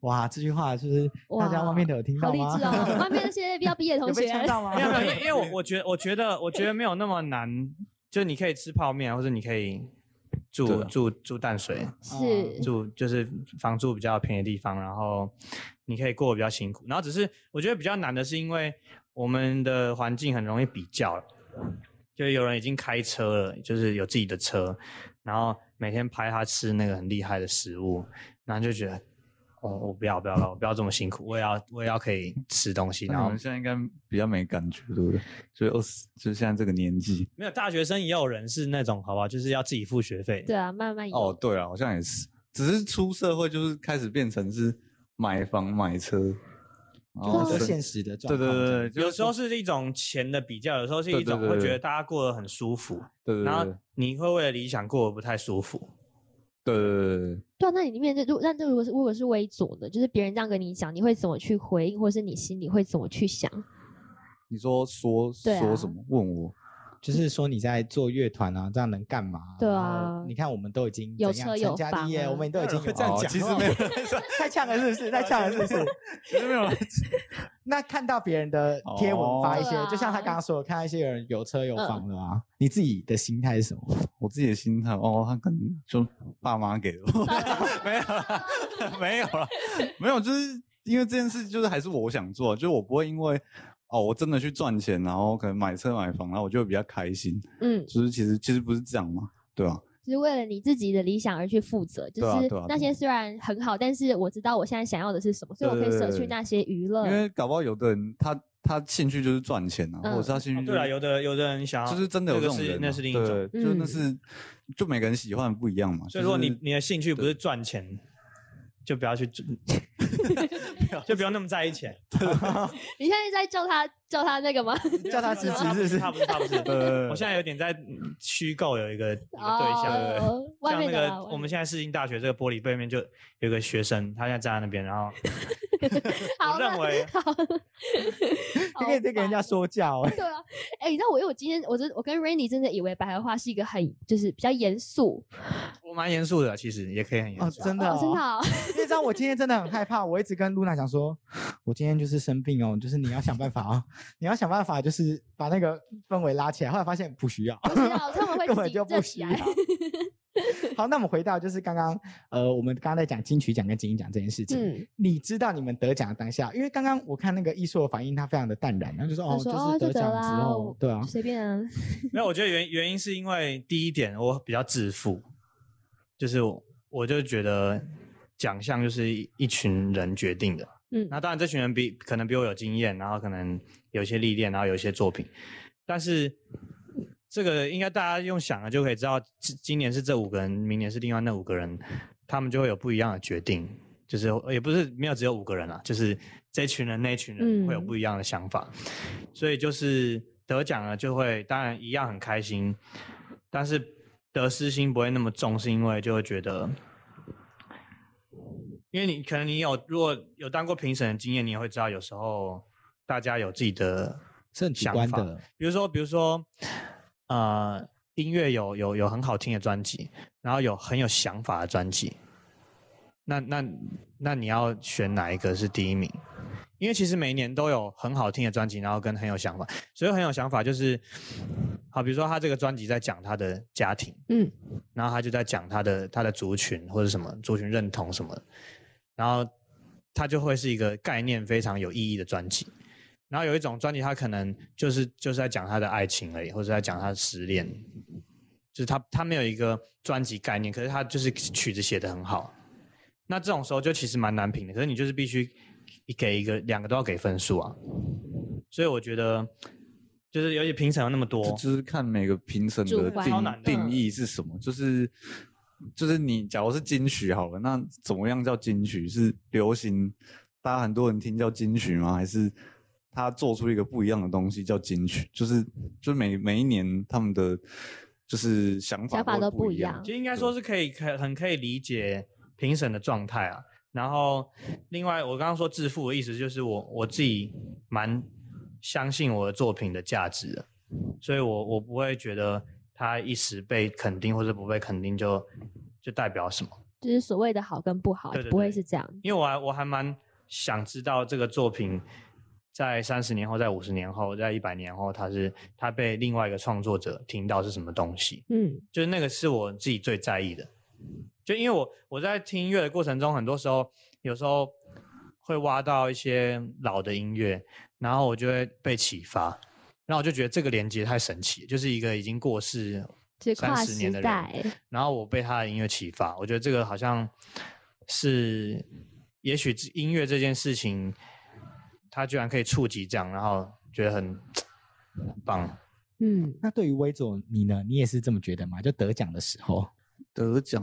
哇，这句话就是大家外面都有听到吗？好励志哦！外面那些要毕业的同有被学，呛到吗？没有没有，因为 因为我我觉得我觉得我觉得没有那么难，就你可以吃泡面，或者你可以住住住淡水，是住就是房租比较便宜的地方，然后你可以过得比较辛苦。然后只是我觉得比较难的是，因为我们的环境很容易比较，就有人已经开车了，就是有自己的车，然后每天拍他吃那个很厉害的食物，然后就觉得。哦，我不要不要不要，我不要这么辛苦，我也要我也要可以吃东西，然后那你们现在应该比较没感觉，对不对？所以二十，就是现在这个年纪。没有大学生也有人是那种，好吧，就是要自己付学费。对啊，慢慢。哦，对啊，好像也是，只是出社会就是开始变成是买房买车，哦就是现实的状对况。对对对，有时候是一种钱的比较，有时候是一种会觉得大家过得很舒服，对对然后你会为了理想过得不太舒服。对对对对，对啊，那你里面这如那这如果是如果是微左的，就是别人这样跟你讲，你会怎么去回应，或是你心里会怎么去想？你说说啊说什么？问我就是说你在做乐团啊，这样能干嘛？对啊你看我们都已经有车有成家立业，房啊我们都已经有这样讲哦其实没有，太呛了，是不是？太呛了，是不是？其实没有 那看到别人的贴文发一些，哦就像他刚刚说的，看到一些人有车有房的啊，你自己的心态是什么？我自己的心态哦，他可能就爸妈给的，没有了，没有了，没有，就是因为这件事就是还是我想做，就是我不会因为哦我真的去赚钱，然后可能买车买房，然后我就会比较开心，嗯，就是其实其实不是这样嘛，对吧、就是为了你自己的理想而去负责。就是那些虽然很好，但是我知道我现在想要的是什么，所以我可以舍去那些娱乐因。为搞不好有的人他他兴趣就是赚钱啊，嗯或者是他兴趣、哦对啊，有的有的人想要，就是真的有那种人啊、那是另一种。对，就那嗯是就每个人喜欢不一样嘛。所以如果你就是你的兴趣不是赚钱，就不要去，就不要那么在意钱。你现在在叫他叫他那个吗？叫他支持是不是？他不是他不是，呃我现在有点在嗯虚构有一个一个对象。像那个面的我们现在世新大学这个玻璃背面就有个学生，他现在站在那边，然后好 我认为 好，你可以再给人家说教、欸。对啊，哎、你知道我因为我今天我真我跟 Rainy 真的以为百合花是一个很就是比较严肃，我蛮严肃的，其实也可以很严哦，肃。真的、哦，真的、哦，因为知道我今天真的很害怕，我一直跟露娜讲说，我今天就是生病哦，就是你要想办法哦，你要想办法，就是把那个氛围拉起来。后来发现不需要，不需要他们会根本就不需要。。好，那我们回到就是刚刚呃，我们刚刚在讲金曲奖跟金鹰奖这件事情。嗯，你知道你们得奖的当下，因为刚刚我看那个艺硕的反应，他非常的淡然，然后就说哦，就是得奖之啦，后我，对啊，随便啊，没有，我觉得原原因是因为第一点我比较自负，就是我我就觉得奖项就是一一群人决定的。嗯那当然这群人比可能比我有经验，然后可能有一些历练，然后有一些作品，但是这个应该大家用想了就可以知道，今今年是这五个人，明年是另外那五个人，他们就会有不一样的决定。就是也不是没有只有五个人啊，就是这群人那一群人会有嗯。不一样的想法，所以就是得奖了就会当然一样很开心，但是得失心不会那么重，是因为就会觉得，因为你可能你有如果有当过评审的经验，你也会知道有时候大家有自己的是很主想法观的，比如说比如说呃音乐有有有很好听的专辑，然后有很有想法的专辑，那那那你要选哪一个是第一名？因为其实每一年都有很好听的专辑，然后跟很有想法。所以很有想法就是，好，比如说他这个专辑在讲他的家庭，嗯，然后他就在讲他的他的族群或者什么族群认同什么，然后他就会是一个概念非常有意义的专辑。然后有一种专辑，他可能就是就是在讲他的爱情而已，或者在讲他的失恋，就是他他没有一个专辑概念，可是他就是曲子写的很好。那这种时候就其实蛮难评的，可是你就是必须给一个两个都要给分数啊。所以我觉得，就是尤其评审有那么多，就是看每个评审的定定义是什么，就是就是你假如是金曲好了，那怎么样叫金曲？是流行，大家很多人听叫金曲吗？还是他做出一个不一样的东西叫金曲？就是就是每每一年他们的就是想法想法都不一不样样其实应该说是可以可很可以理解评审的状态啊。然后另外我刚刚说致富的意思就是我我自己蛮相信我的作品的价值的，所以我我不会觉得他一时被肯定或者不被肯定就就代表什么。就是所谓的好跟不好，不会是这样。因为我还我还蛮想知道这个作品在三十年后、在五十年后、在一百年后，他是他被另外一个创作者听到是什么东西。嗯，就是那个是我自己最在意的。就因为我我在听音乐的过程中，很多时候有时候会挖到一些老的音乐，然后我就会被启发，然后我就觉得这个连接太神奇，就是一个已经过世三十年的人，然后我被他的音乐启发，我觉得这个好像是，也许音乐这件事情，它居然可以触及这样，然后觉得很很棒。嗯，那对于威佐你呢？你也是这么觉得吗？就得奖的时候，得奖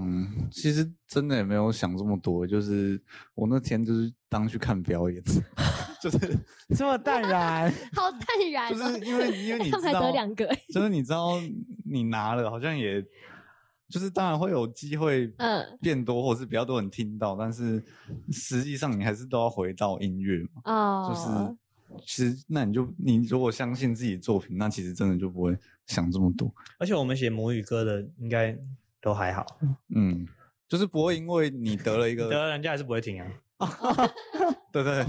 其实真的也没有想这么多，就是我那天就是当去看表演，就是这么淡然，好淡然、就哦，是因为因为你 知道得两个欸，就是你知道你拿了，好像也就是当然会有机会嗯。变多，或者是比较多人听到，但是实际上你还是都要回到音乐嘛，哦，就是其实那你就你如果相信自己的作品，那其实真的就不会想这么多，而且我们写母语歌的应该都还好，嗯，就是不会因为你得了一个得了人家还是不会听啊。对对，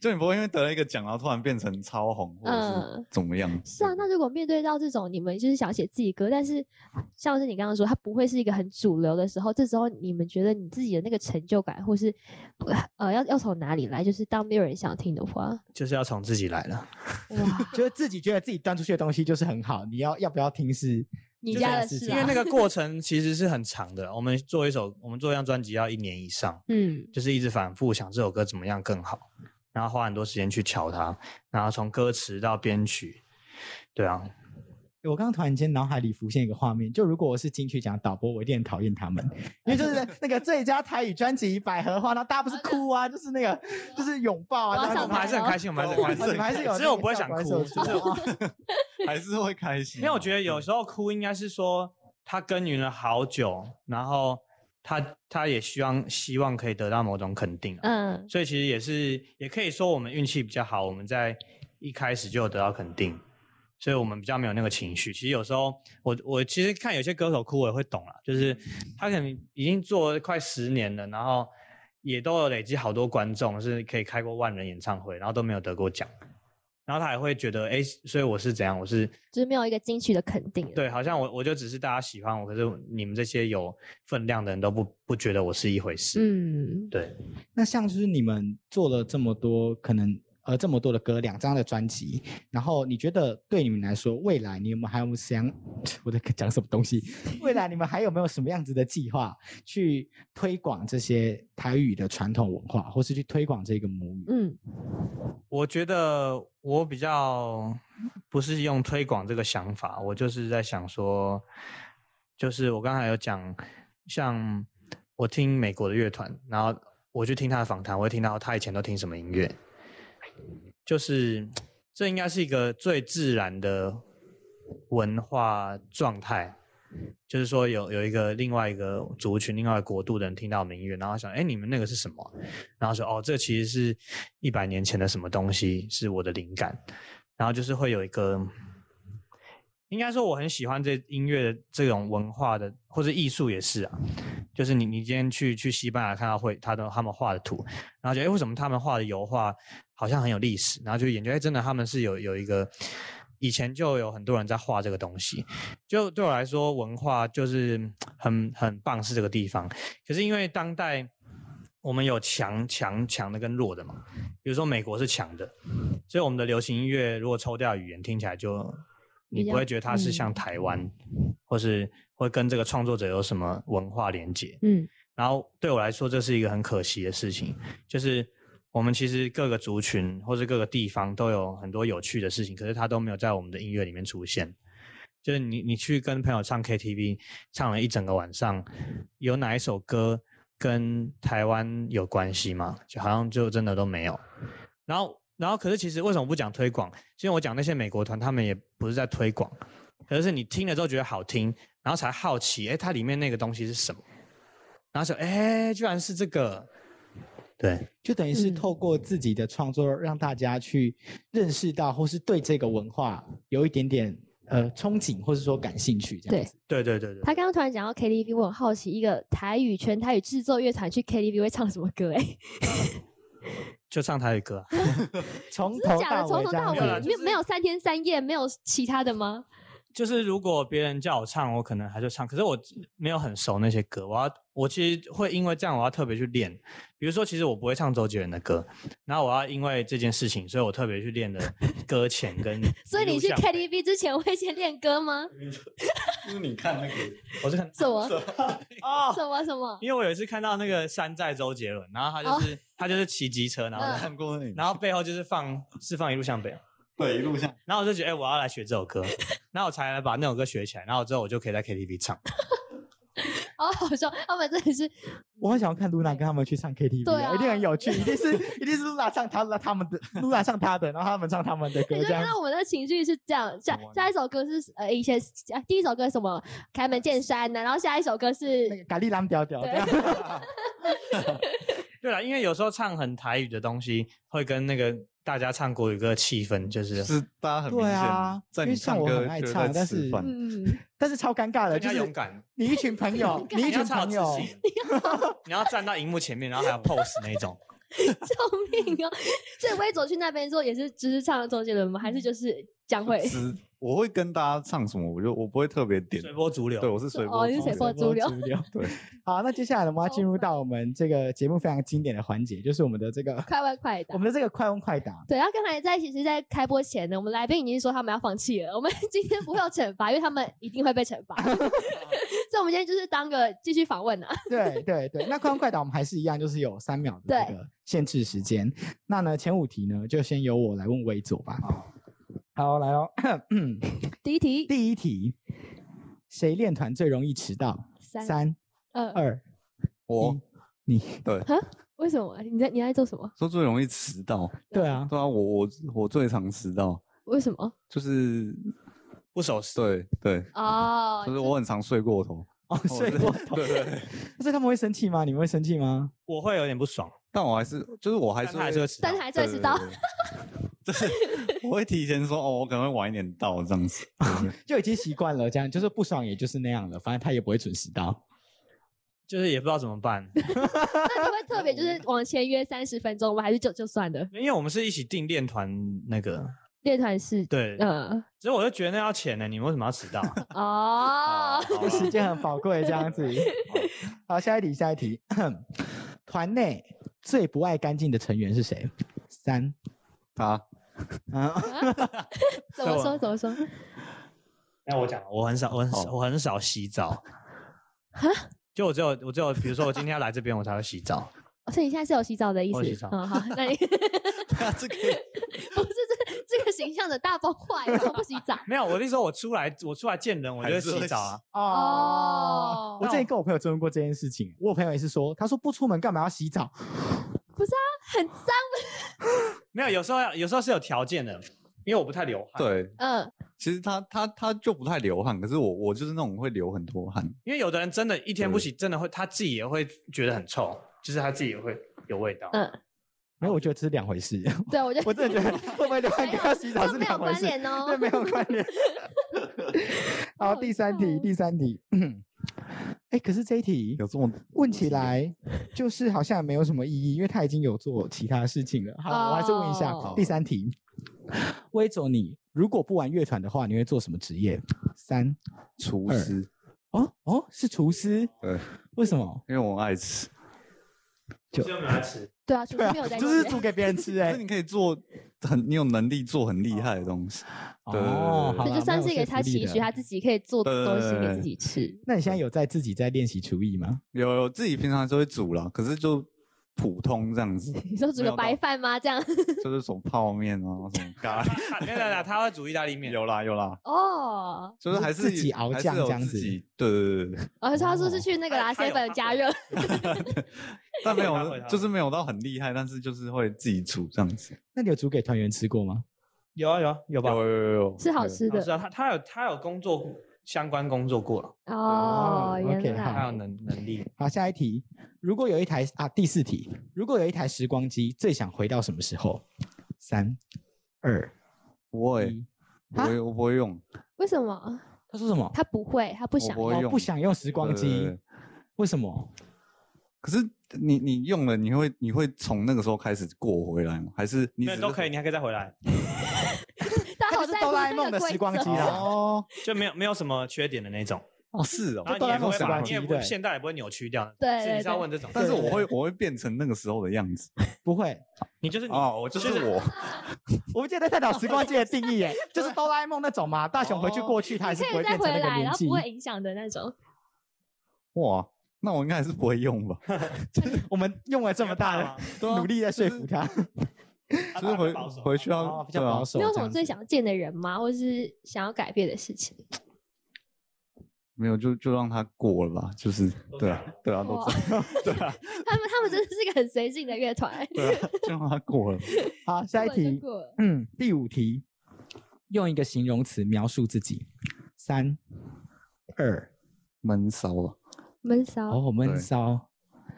就你不会因为得了一个奖，然后突然变成超红，或者是嗯怎么样？是啊，那如果面对到这种你们就是想写自己歌，但是像是你刚刚说，它不会是一个很主流的时候，这时候你们觉得你自己的那个成就感，或是呃要要从哪里来？就是当没有人想听的话，就是要从自己来了。哇，就是自己觉得自己端出去的东西就是很好，你要要不要听是你就家的事啊这因为那个过程 其实是很长的。我们做一首，我们做一张专辑要一年以上，嗯就是一直反复想这首歌怎么样更好，然后花很多时间去瞧它，然后从歌词到编曲，对啊，我刚刚突然间脑海里浮现一个画面，就如果我是金曲奖导播，我一定很讨厌他们，因为就是那个最佳台语专辑《百合花》，那大家不是哭啊，就是那个就是拥抱啊，我要这样我们还是很开心，我们还是很开心，哦你们还是有那个只是我不会想哭，手就是还是会开心啊，因为我觉得有时候哭应该是说他耕耘了好久，然后他他也希望希望可以得到某种肯定、啊，嗯。所以其实也是也可以说我们运气比较好，我们在一开始就有得到肯定，所以我们比较没有那个情绪。其实有时候我我其实看有些歌手哭我也会懂啦，就是他可能已经做了快十年了，然后也都有累积好多观众，是可以开过万人演唱会，然后都没有得过奖。然后他也会觉得，哎，所以我是怎样？我是就是没有一个金曲的肯定。对，好像我我就只是大家喜欢我，可是你们这些有分量的人都不不觉得我是一回事。嗯，对，那像就是你们做了这么多，可能呃这么多的歌，两张的专辑，然后你觉得对你们来说，未来你们还有没有想 我在讲什么东西？未来你们还有没有什么样子的计划去推广这些台语的传统文化，或是去推广这个母语？嗯我觉得我比较不是用推广这个想法，我就是在想说，就是我刚才有讲，像我听美国的乐团，然后我去听他的访谈，我会听到他以前都听什么音乐，就是这应该是一个最自然的文化状态。就是说有有一个另外一个族群、另外一个国度的人听到民乐，然后想，哎，你们那个是什么？然后说，哦，这其实是一百年前的什么东西，是我的灵感。然后就是会有一个，应该说我很喜欢这音乐的这种文化的，或者艺术也是啊。就是你你今天去去西班牙看到会他的他们画的图，然后觉得哎为什么他们画的油画好像很有历史，然后就研究哎真的他们是有有一个。以前就有很多人在画这个东西，就对我来说，文化就是很很棒是这个地方。可是因为当代我们有强强强的跟弱的嘛，比如说美国是强的，所以我们的流行音乐如果抽掉语言，听起来就你不会觉得它是像嗯台湾，或是会跟这个创作者有什么文化连接。嗯然后对我来说，这是一个很可惜的事情，就是我们其实各个族群或是各个地方都有很多有趣的事情，可是它都没有在我们的音乐里面出现。就是你你去跟朋友唱 KTV，唱了一整个晚上，有哪一首歌跟台湾有关系吗？就好像就真的都没有。然后然后可是其实为什么不讲推广？因为我讲那些美国团，他们也不是在推广，可是你听了之后觉得好听，然后才好奇，哎，它里面那个东西是什么？然后说，哎，居然是这个，对，就等于是嗯透过自己的创作，让大家去认识到，或是对这个文化有一点点呃憧憬，或是说感兴趣这样对子。对对对对。他刚刚突然讲到 KTV，我很好奇，一个台语全台语制作乐团去 KTV 会唱什么歌、欸？哎，就唱台语歌、啊，从真的头假的？从头到尾，没有没有三天三夜，没有其他的吗？就是如果别人叫我唱，我可能还是唱，可是我没有很熟那些歌，我要我其实会因为这样，我要特别去练。比如说，其实我不会唱周杰伦的歌，然后我要因为这件事情，所以我特别去练的歌前跟 所以你去 KTV 之前会先练歌吗？就是你看那个，我是看什么？哦，什么？什么？因为我有一次看到那个山寨周杰伦，然后他就是、他就是骑机车，然后嗯。看过然后背后就是放释放一路向北，对一路上然后我就觉得哎、我要来学这首歌，然后我才来把那首歌学起来，然后之后我就可以在 KTV 唱。哦，好笑，他们真的是我很喜欢看露娜跟他们去唱 KTV，对啊一定很有趣，一定是一定是露娜唱他的他们的，露娜唱他的，然后他们唱他们的歌你就这样子。看到我们的情绪是这样，下下一首歌是呃以前啊第一首歌是什么开门见山的，然后下一首歌是那个咖喱蓝调调这样。对了，因为有时候唱很台语的东西，会跟那个大家唱国语歌的气氛就是是大家很明对显啊，因为在你唱像我很爱歌就是在唱，但是饭嗯，但是超尴尬的，就是勇敢。你一群朋友，你一群超有朋友，信，你要站到荧幕前面，然后还有 pose 那种。救命啊！所以威走去那边之后也是只是唱周杰伦吗？还是就是江蕙？只我会跟大家唱什么，我就我不会特别点随波逐流对，我是随波哦你是随波逐流逐流。对，好，那接下来，我们要进入到我们这个节目非常经典的环节，就是我们的这个 快问快答我们的这个快问快答。对，然后刚才在其实，在开播前呢，我们来宾已经说他们要放弃了，我们 今天不会有惩罚，因为他们一定会被惩罚，所以我们今天就是当个继续访问啊。对对对，那快问快答我们还是一样，就是有三秒的这对个限制时间。那呢，前五题呢，就先由我来问微佐吧。好，来哦。第一题，第一题，谁练团最容易迟到？三三二二，我你对哈？为什么？你在你在做什么？说最容易迟到，对啊，对啊，我我我最常迟到，为什么？就是不守时。对对，哦，就是我很常睡过头，哦，睡是过头。对 对对，所以他们会生气吗？你们会生气吗？我会有点不爽，但我还是就是我还是还是会迟到但是还是会迟到。就是 我会提前说哦，我可能会晚一点到这样子。就已经习惯了，这样就是不爽，也就是那样了，反正他也不会准时到。就是也不知道怎么办，那你会特别就是 往前约三十分钟，我们还是就就算了。因为我们是一起订练团那个，练团是，对，嗯，所以我就觉得那要钱呢，你们为什么要迟到？哦，这时间很宝贵，这样子。好，下一题，下一题。团内最不爱干净的成员是谁？三，他 啊，怎么说？怎么说？那我讲，我很少，我很少，我很少洗澡。就我只有我只有，比如说我今天要来这边，我才会洗澡。哦所以你现在是有洗澡的意思？我洗澡嗯，好，那你 这个 不是这这个形象的大崩坏，为什么不洗澡？没有，我是说我出来，我出来见人，我就洗澡啊。哦我之前跟我朋友争论过这件事情，我有朋友也是说，他说不出门干嘛要洗澡？不是啊，很脏。没有，有时候要有时候是有条件的，因为我不太流汗。，对，嗯，其实他他他就不太流汗，可是我我就是那种会流很多汗。因为有的人真的一天不洗，真的会他自己也会觉得很臭，就是他自己也会有味道。嗯，没有，我觉得这是两回事。对，我觉得我真的觉得 会不会流汗跟要洗澡是两回事，关联哦对，没有关联。好，第三题，第三题。哎，可是这一题有这么问起来，就是好像没有什么意义，因为他已经有做其他事情了。好，我还是问一下哦第三题。威佐，你如果不玩乐团的话，你会做什么职业？三，二厨师，哦哦，是厨师？对，为什么？因为我爱吃，就没有来吃。对啊，厨对啊师没有在，就是煮给别人吃 哎就是。你可以做很你有能力做很厉害的东西。哦，这就算是给他期许，他。自己可以做对东西给自己吃。那你现在有在自己在练习厨艺吗？有有自己平常就会煮了，可是就普通这样子。你说煮个白饭吗？这样？就是什么泡面啊，什么咖喱，没有啦，他会煮意大利面。有啦有啦，哦，就是还是自己熬酱这样子自己对对对对，哦，他说是去那个啦他有 seven 加热。但没有就是没有到很厉害，但是就是会自己煮这样子。那你有煮给团员吃过吗？有啊有啊有吧？有有有有，是好吃的是啊，他他有他有工作相关工作过了，哦，原 OK，他有能能力。好，下一题。如果有一台啊，第四题，如果有一台时光机，最想回到什么时候？三、二、不会，一。不会，我不会用，为什么他说什么？他不会？他不想不会用不想用时光机对对对，为什么？可是你你用了，你会你会从那个时候开始过回来吗？还是你都可以，你还可以再回来，是哆啦 A 梦的时光机啦。哦就没有没有什么缺点的那种。哦是哦然后哆啦你也不会把，你也不光机对现在也不会扭曲掉。对是你是要问这种，但是我会我会变成那个时候的样子 不会，你就是你哦，我就是我，我们今天在探讨时光机的定义，耶，就是哆啦 A 梦那种嘛。大雄回去过去，他还是不会变成那个年纪然后不。会影响的那种。哇，那我应该还是不会用吧？我们用了这么大的努力在说服他，就是回回去要哦，比较保守。你有什么最想见的人吗？或是想要改变的事情？没有就就让他过了吧，就是对啊对啊都这样，对啊 他们他们真的是一个很随性的乐团。对啊，就让他过了。好，下一题过，嗯，第五题，用一个形容词描述自己。三、二，闷骚啊，闷骚。哦，闷骚，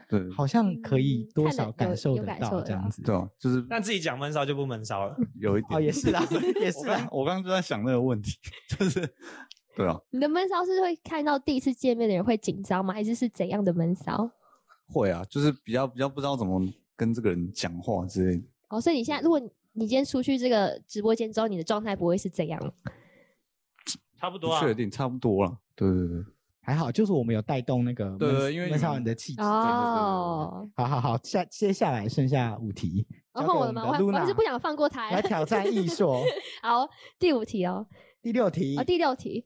对好像可以多少感受得有感受得到到这样子。对啊，就是但自己讲闷骚就不闷骚了。有一点哦，也是啦，也是啦。我刚刚就在想那个问题，就是 对啊，你的闷骚是会看到第一次见面的人会紧张吗？还是是怎样的闷骚？会啊，就是比较比较不知道怎么跟这个人讲话之类的。哦，所以你现在，如果你你今天出去这个直播间之后，你的状态不会是怎样？差不多啊。确定，差不多了。对对对，还好，就是我们有带动那个闷对对因为闷骚你的气质。哦，好好好，下接下来剩下五题，然后我们我还是不想放过他。来挑战艺硕。好，第五题哦，第六题啊，，第六题，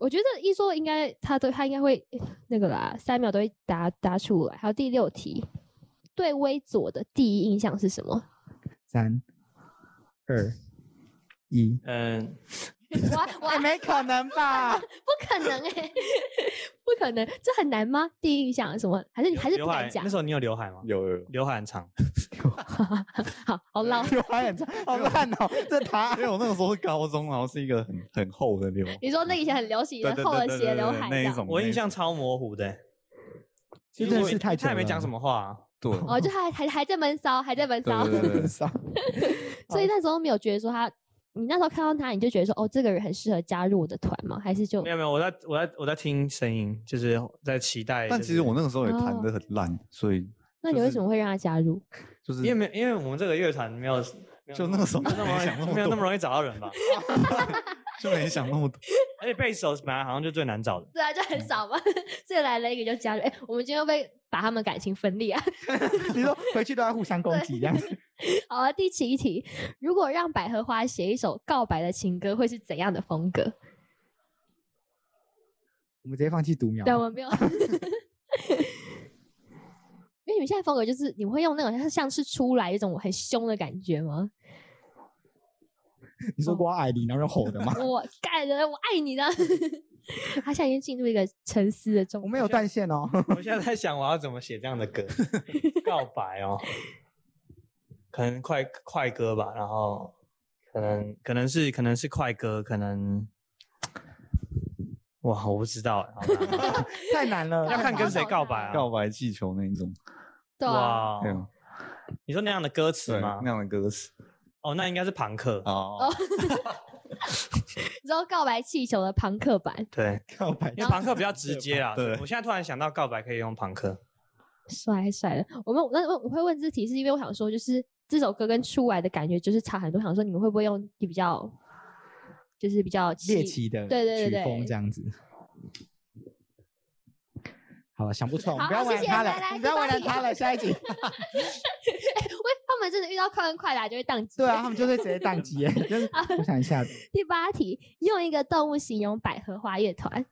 我觉得一说应该他都他应该会那个啦，三秒都会答答出来。还有第六题，对微左的第一印象是什么？三、二、一。嗯，我哎，没可能吧？不可能哎、不可能，这很难吗？第一印象什么？还是你还是不刘敢讲海那？时候你有刘海吗？有有有，刘海很长，好好浪。刘海很长，好烂哦！这他因为我那个时候是高中，然后是一个很很厚的刘海，你说那以前很流行的厚的斜刘海那一种，我印象超模糊的欸。真的是太久了他也没讲什么话啊。对哦，就还还还在闷骚，还在闷骚，对对对对骚。所以那时候没有觉得说他，你那时候看到他，你就觉得说，哦，这个人很适合加入我的团吗？还是就没有没有，我在我在我在听声音，就是在期待。但其实我那个时候也弹哦得很烂，所以那你为什么会让他加入？就是因为没因为我们这个乐团没有，就那个时候没有想那么容易没有那么容易找到人吧。就没想那么多。而且贝斯手本来好像就最难找的。对啊，就很少嘛，所以来了一个就加入。哎，我们今天会不会把他们感情分裂啊？你说回去都要互相攻击这样子？好了，第七题，如果让百合花写一首告白的情歌，会是怎样的风格？我们直接放弃读秒对，。我们不要。因为你们现在风格就是你们会用那种像像是出来一种很凶的感觉吗？你说过爱你，然后用吼的吗？我干人，我爱你的。他现在已经进入一个沉思的状态。我没有断线哦。我现在在想我要怎么写这样的歌，告白哦，可能快快歌吧，然后可能可能是可能是快歌，可能哇，我不知道 太难了。要看跟谁告白啊。告白气球那一种，对啊，哇对吗？你说那样的歌词对，吗那？样的歌词哦，那应该是朋克。哦，你知道告白气球的朋克版，对，告白因为朋克比较直接啊。对我现在突然想到告白可以用朋克。帅帅的。我们那我我会问这题，是因为我想说，就是这首歌跟出来的感觉就是差很多。想说你们会不会用比较，就是比较猎奇的对对对曲风这样子。好了，想不出来，我们不要为难他了不要为难他了。下一集，哎，喂，他们真的遇到快问快答就会宕机。对啊，他们就会直接宕机耶。就是我想一下，第八题，用一个动物形容百合花乐团。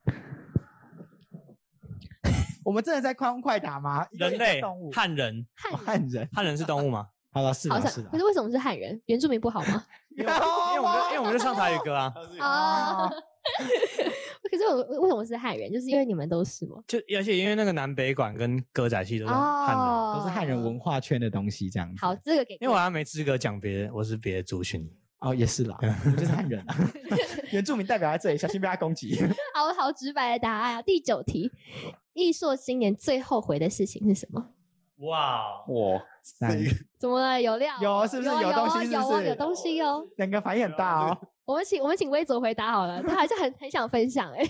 我们真的在快问快答吗？人类动物、汉人，汉人。汉人是动物吗？好了，是好的，是的可。是为什么是汉人？原住民不好吗？因为我因为我们就因为我们就唱台语歌啊，啊，可是我为什么是汉人？就是因为你们都是吗？就而且因为那个南北馆跟歌仔戏都是汉人，哦，都是汉人文化圈的东西，这样子。好，这个给因为我好像没资格讲别人，我是别的族群。哦，也是啦，我就是汉人啊。原住民代表在这里，小心被他攻击。好好直白的答案啊。第九题，艺硕今年最后悔的事情是什么？哇，哇，三怎么了？有料哦？有是不是有有东西有哦有东西哦。两个反应很大哦。我们请我们请威佐回答好了，他好像很很想分享哎、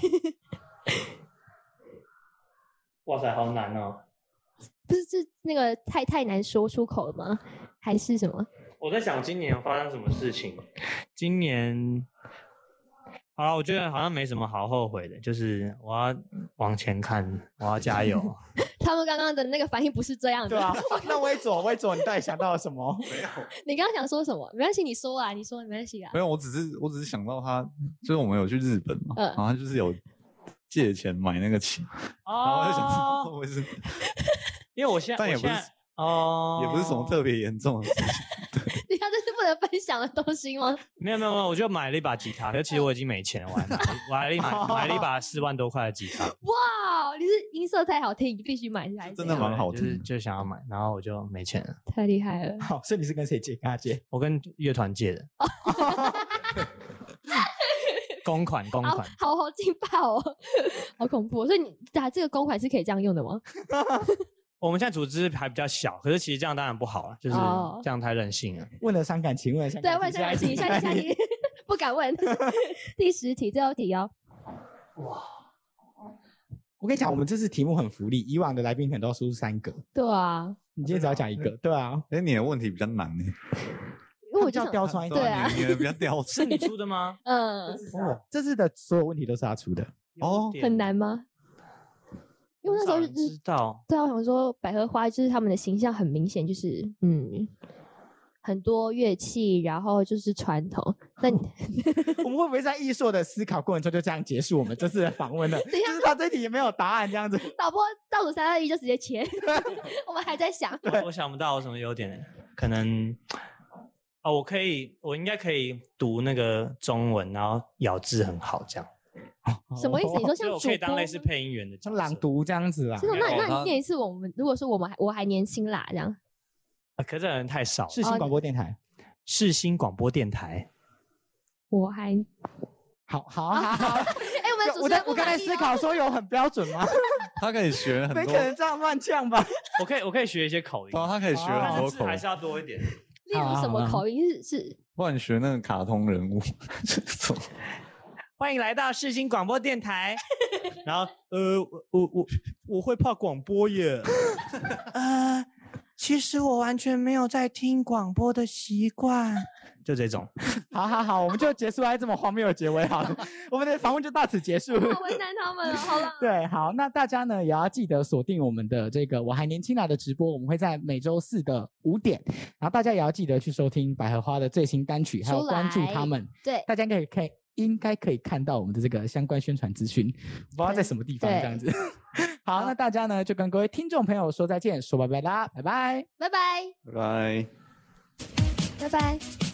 哇塞，好难哦！不是是那个太太难说出口了吗？还是什么？我在想今年有发生什么事情。今年，好了，我觉得好像没什么好后悔的，就是我要往前看，我要加油。他们刚刚的那个反应不是这样的。对啊，那微左，微左，你到底想到了什么？没有你刚刚想说什么？没关系，你说啊，你说没关系啊没。有，我只是我只是想到他，就是我们有去日本嘛，嗯然后就是有借钱买那个琴，然后我就想说会不哦，会是，因为我现在，但也不是我现在哦，也不是什么特别严重的事情，你看，这是不能分享的东西吗？没有没有没有，我就买了一把吉他，可其实我已经没钱了，我还买我还买买了一把四万多块的吉他，哇，你是音色太好听，你必须买下来。真的蛮好就是听。就想要买，然后我就没钱了。太厉害了。好，所以你是跟谁借？跟他借？我跟乐团借的，公款公好款，好好劲爆哦，好恐怖哦！所以你打这个公款是可以这样用的吗？我们现在组织还比较小，可是其实这样当然不好了，就是哦这样太任性了。问了伤感情，问了伤对，感问情，下一题，下一题，下一题，不敢问。第十题，最后一题哦。我跟你讲，我们这次题目很福利，以往的来宾可能都要输出三个，对啊，你今天只要讲一个，对啊，哎，你的问题比较难呢。因为我就想，刁钻一点。对啊你你的比较刁钻。是你出的吗？嗯，哦，这次的所有问题都是他出的。哦很难吗？因为那时候知道，对啊，我想说百合花就是他们的形象很明显，就是嗯，很多乐器，然后就是传统。那你 我们会不会在艺术的思考过程中就这样结束我们这次的访问呢？等一下就是他这题也没有答案，这样子。导播倒数三二一就直接切，我们还在想。我想不到有什么优点，可能哦，我可以，我应该可以读那个中文，然后咬字很好，这样，什么意思？你说像主播可以当类似配音员的像色朗读这样子啊？那那你念一次，我们如果说我们还我还年轻啦，这样啊，可是这人太少了。世新广播电台。世新广播电台，我还好好啊 好好。哎，我们主持人我在我刚才思考说有很标准吗？他可以学很没多可，能这样乱呛吧？我可以我可以学一些口音，哦，他可以学哦很多口还是，要多一点。例如什么口音是是不然学那个卡通人物。这种欢迎来到世新广播电台。然后，呃，我我我我会怕广播耶。呃，其实我完全没有在听广播的习惯。就这种，好好好，我们就结束在这么荒谬的结尾好了，我们的访问就到此结束。好为难他们了。好了，对，好，那大家呢也要记得锁定我们的这个“我还年轻啦”的直播，我们会在每周四的五点，然后大家也要记得去收听百合花的最新单曲，还有出关注他们，对，大家应该可以应该可以看到我们的这个相关宣传资讯，不知道在什么地方对这样子。好，那大家呢就跟各位听众朋友说再见，说拜拜啦，拜拜。拜拜拜拜。拜拜。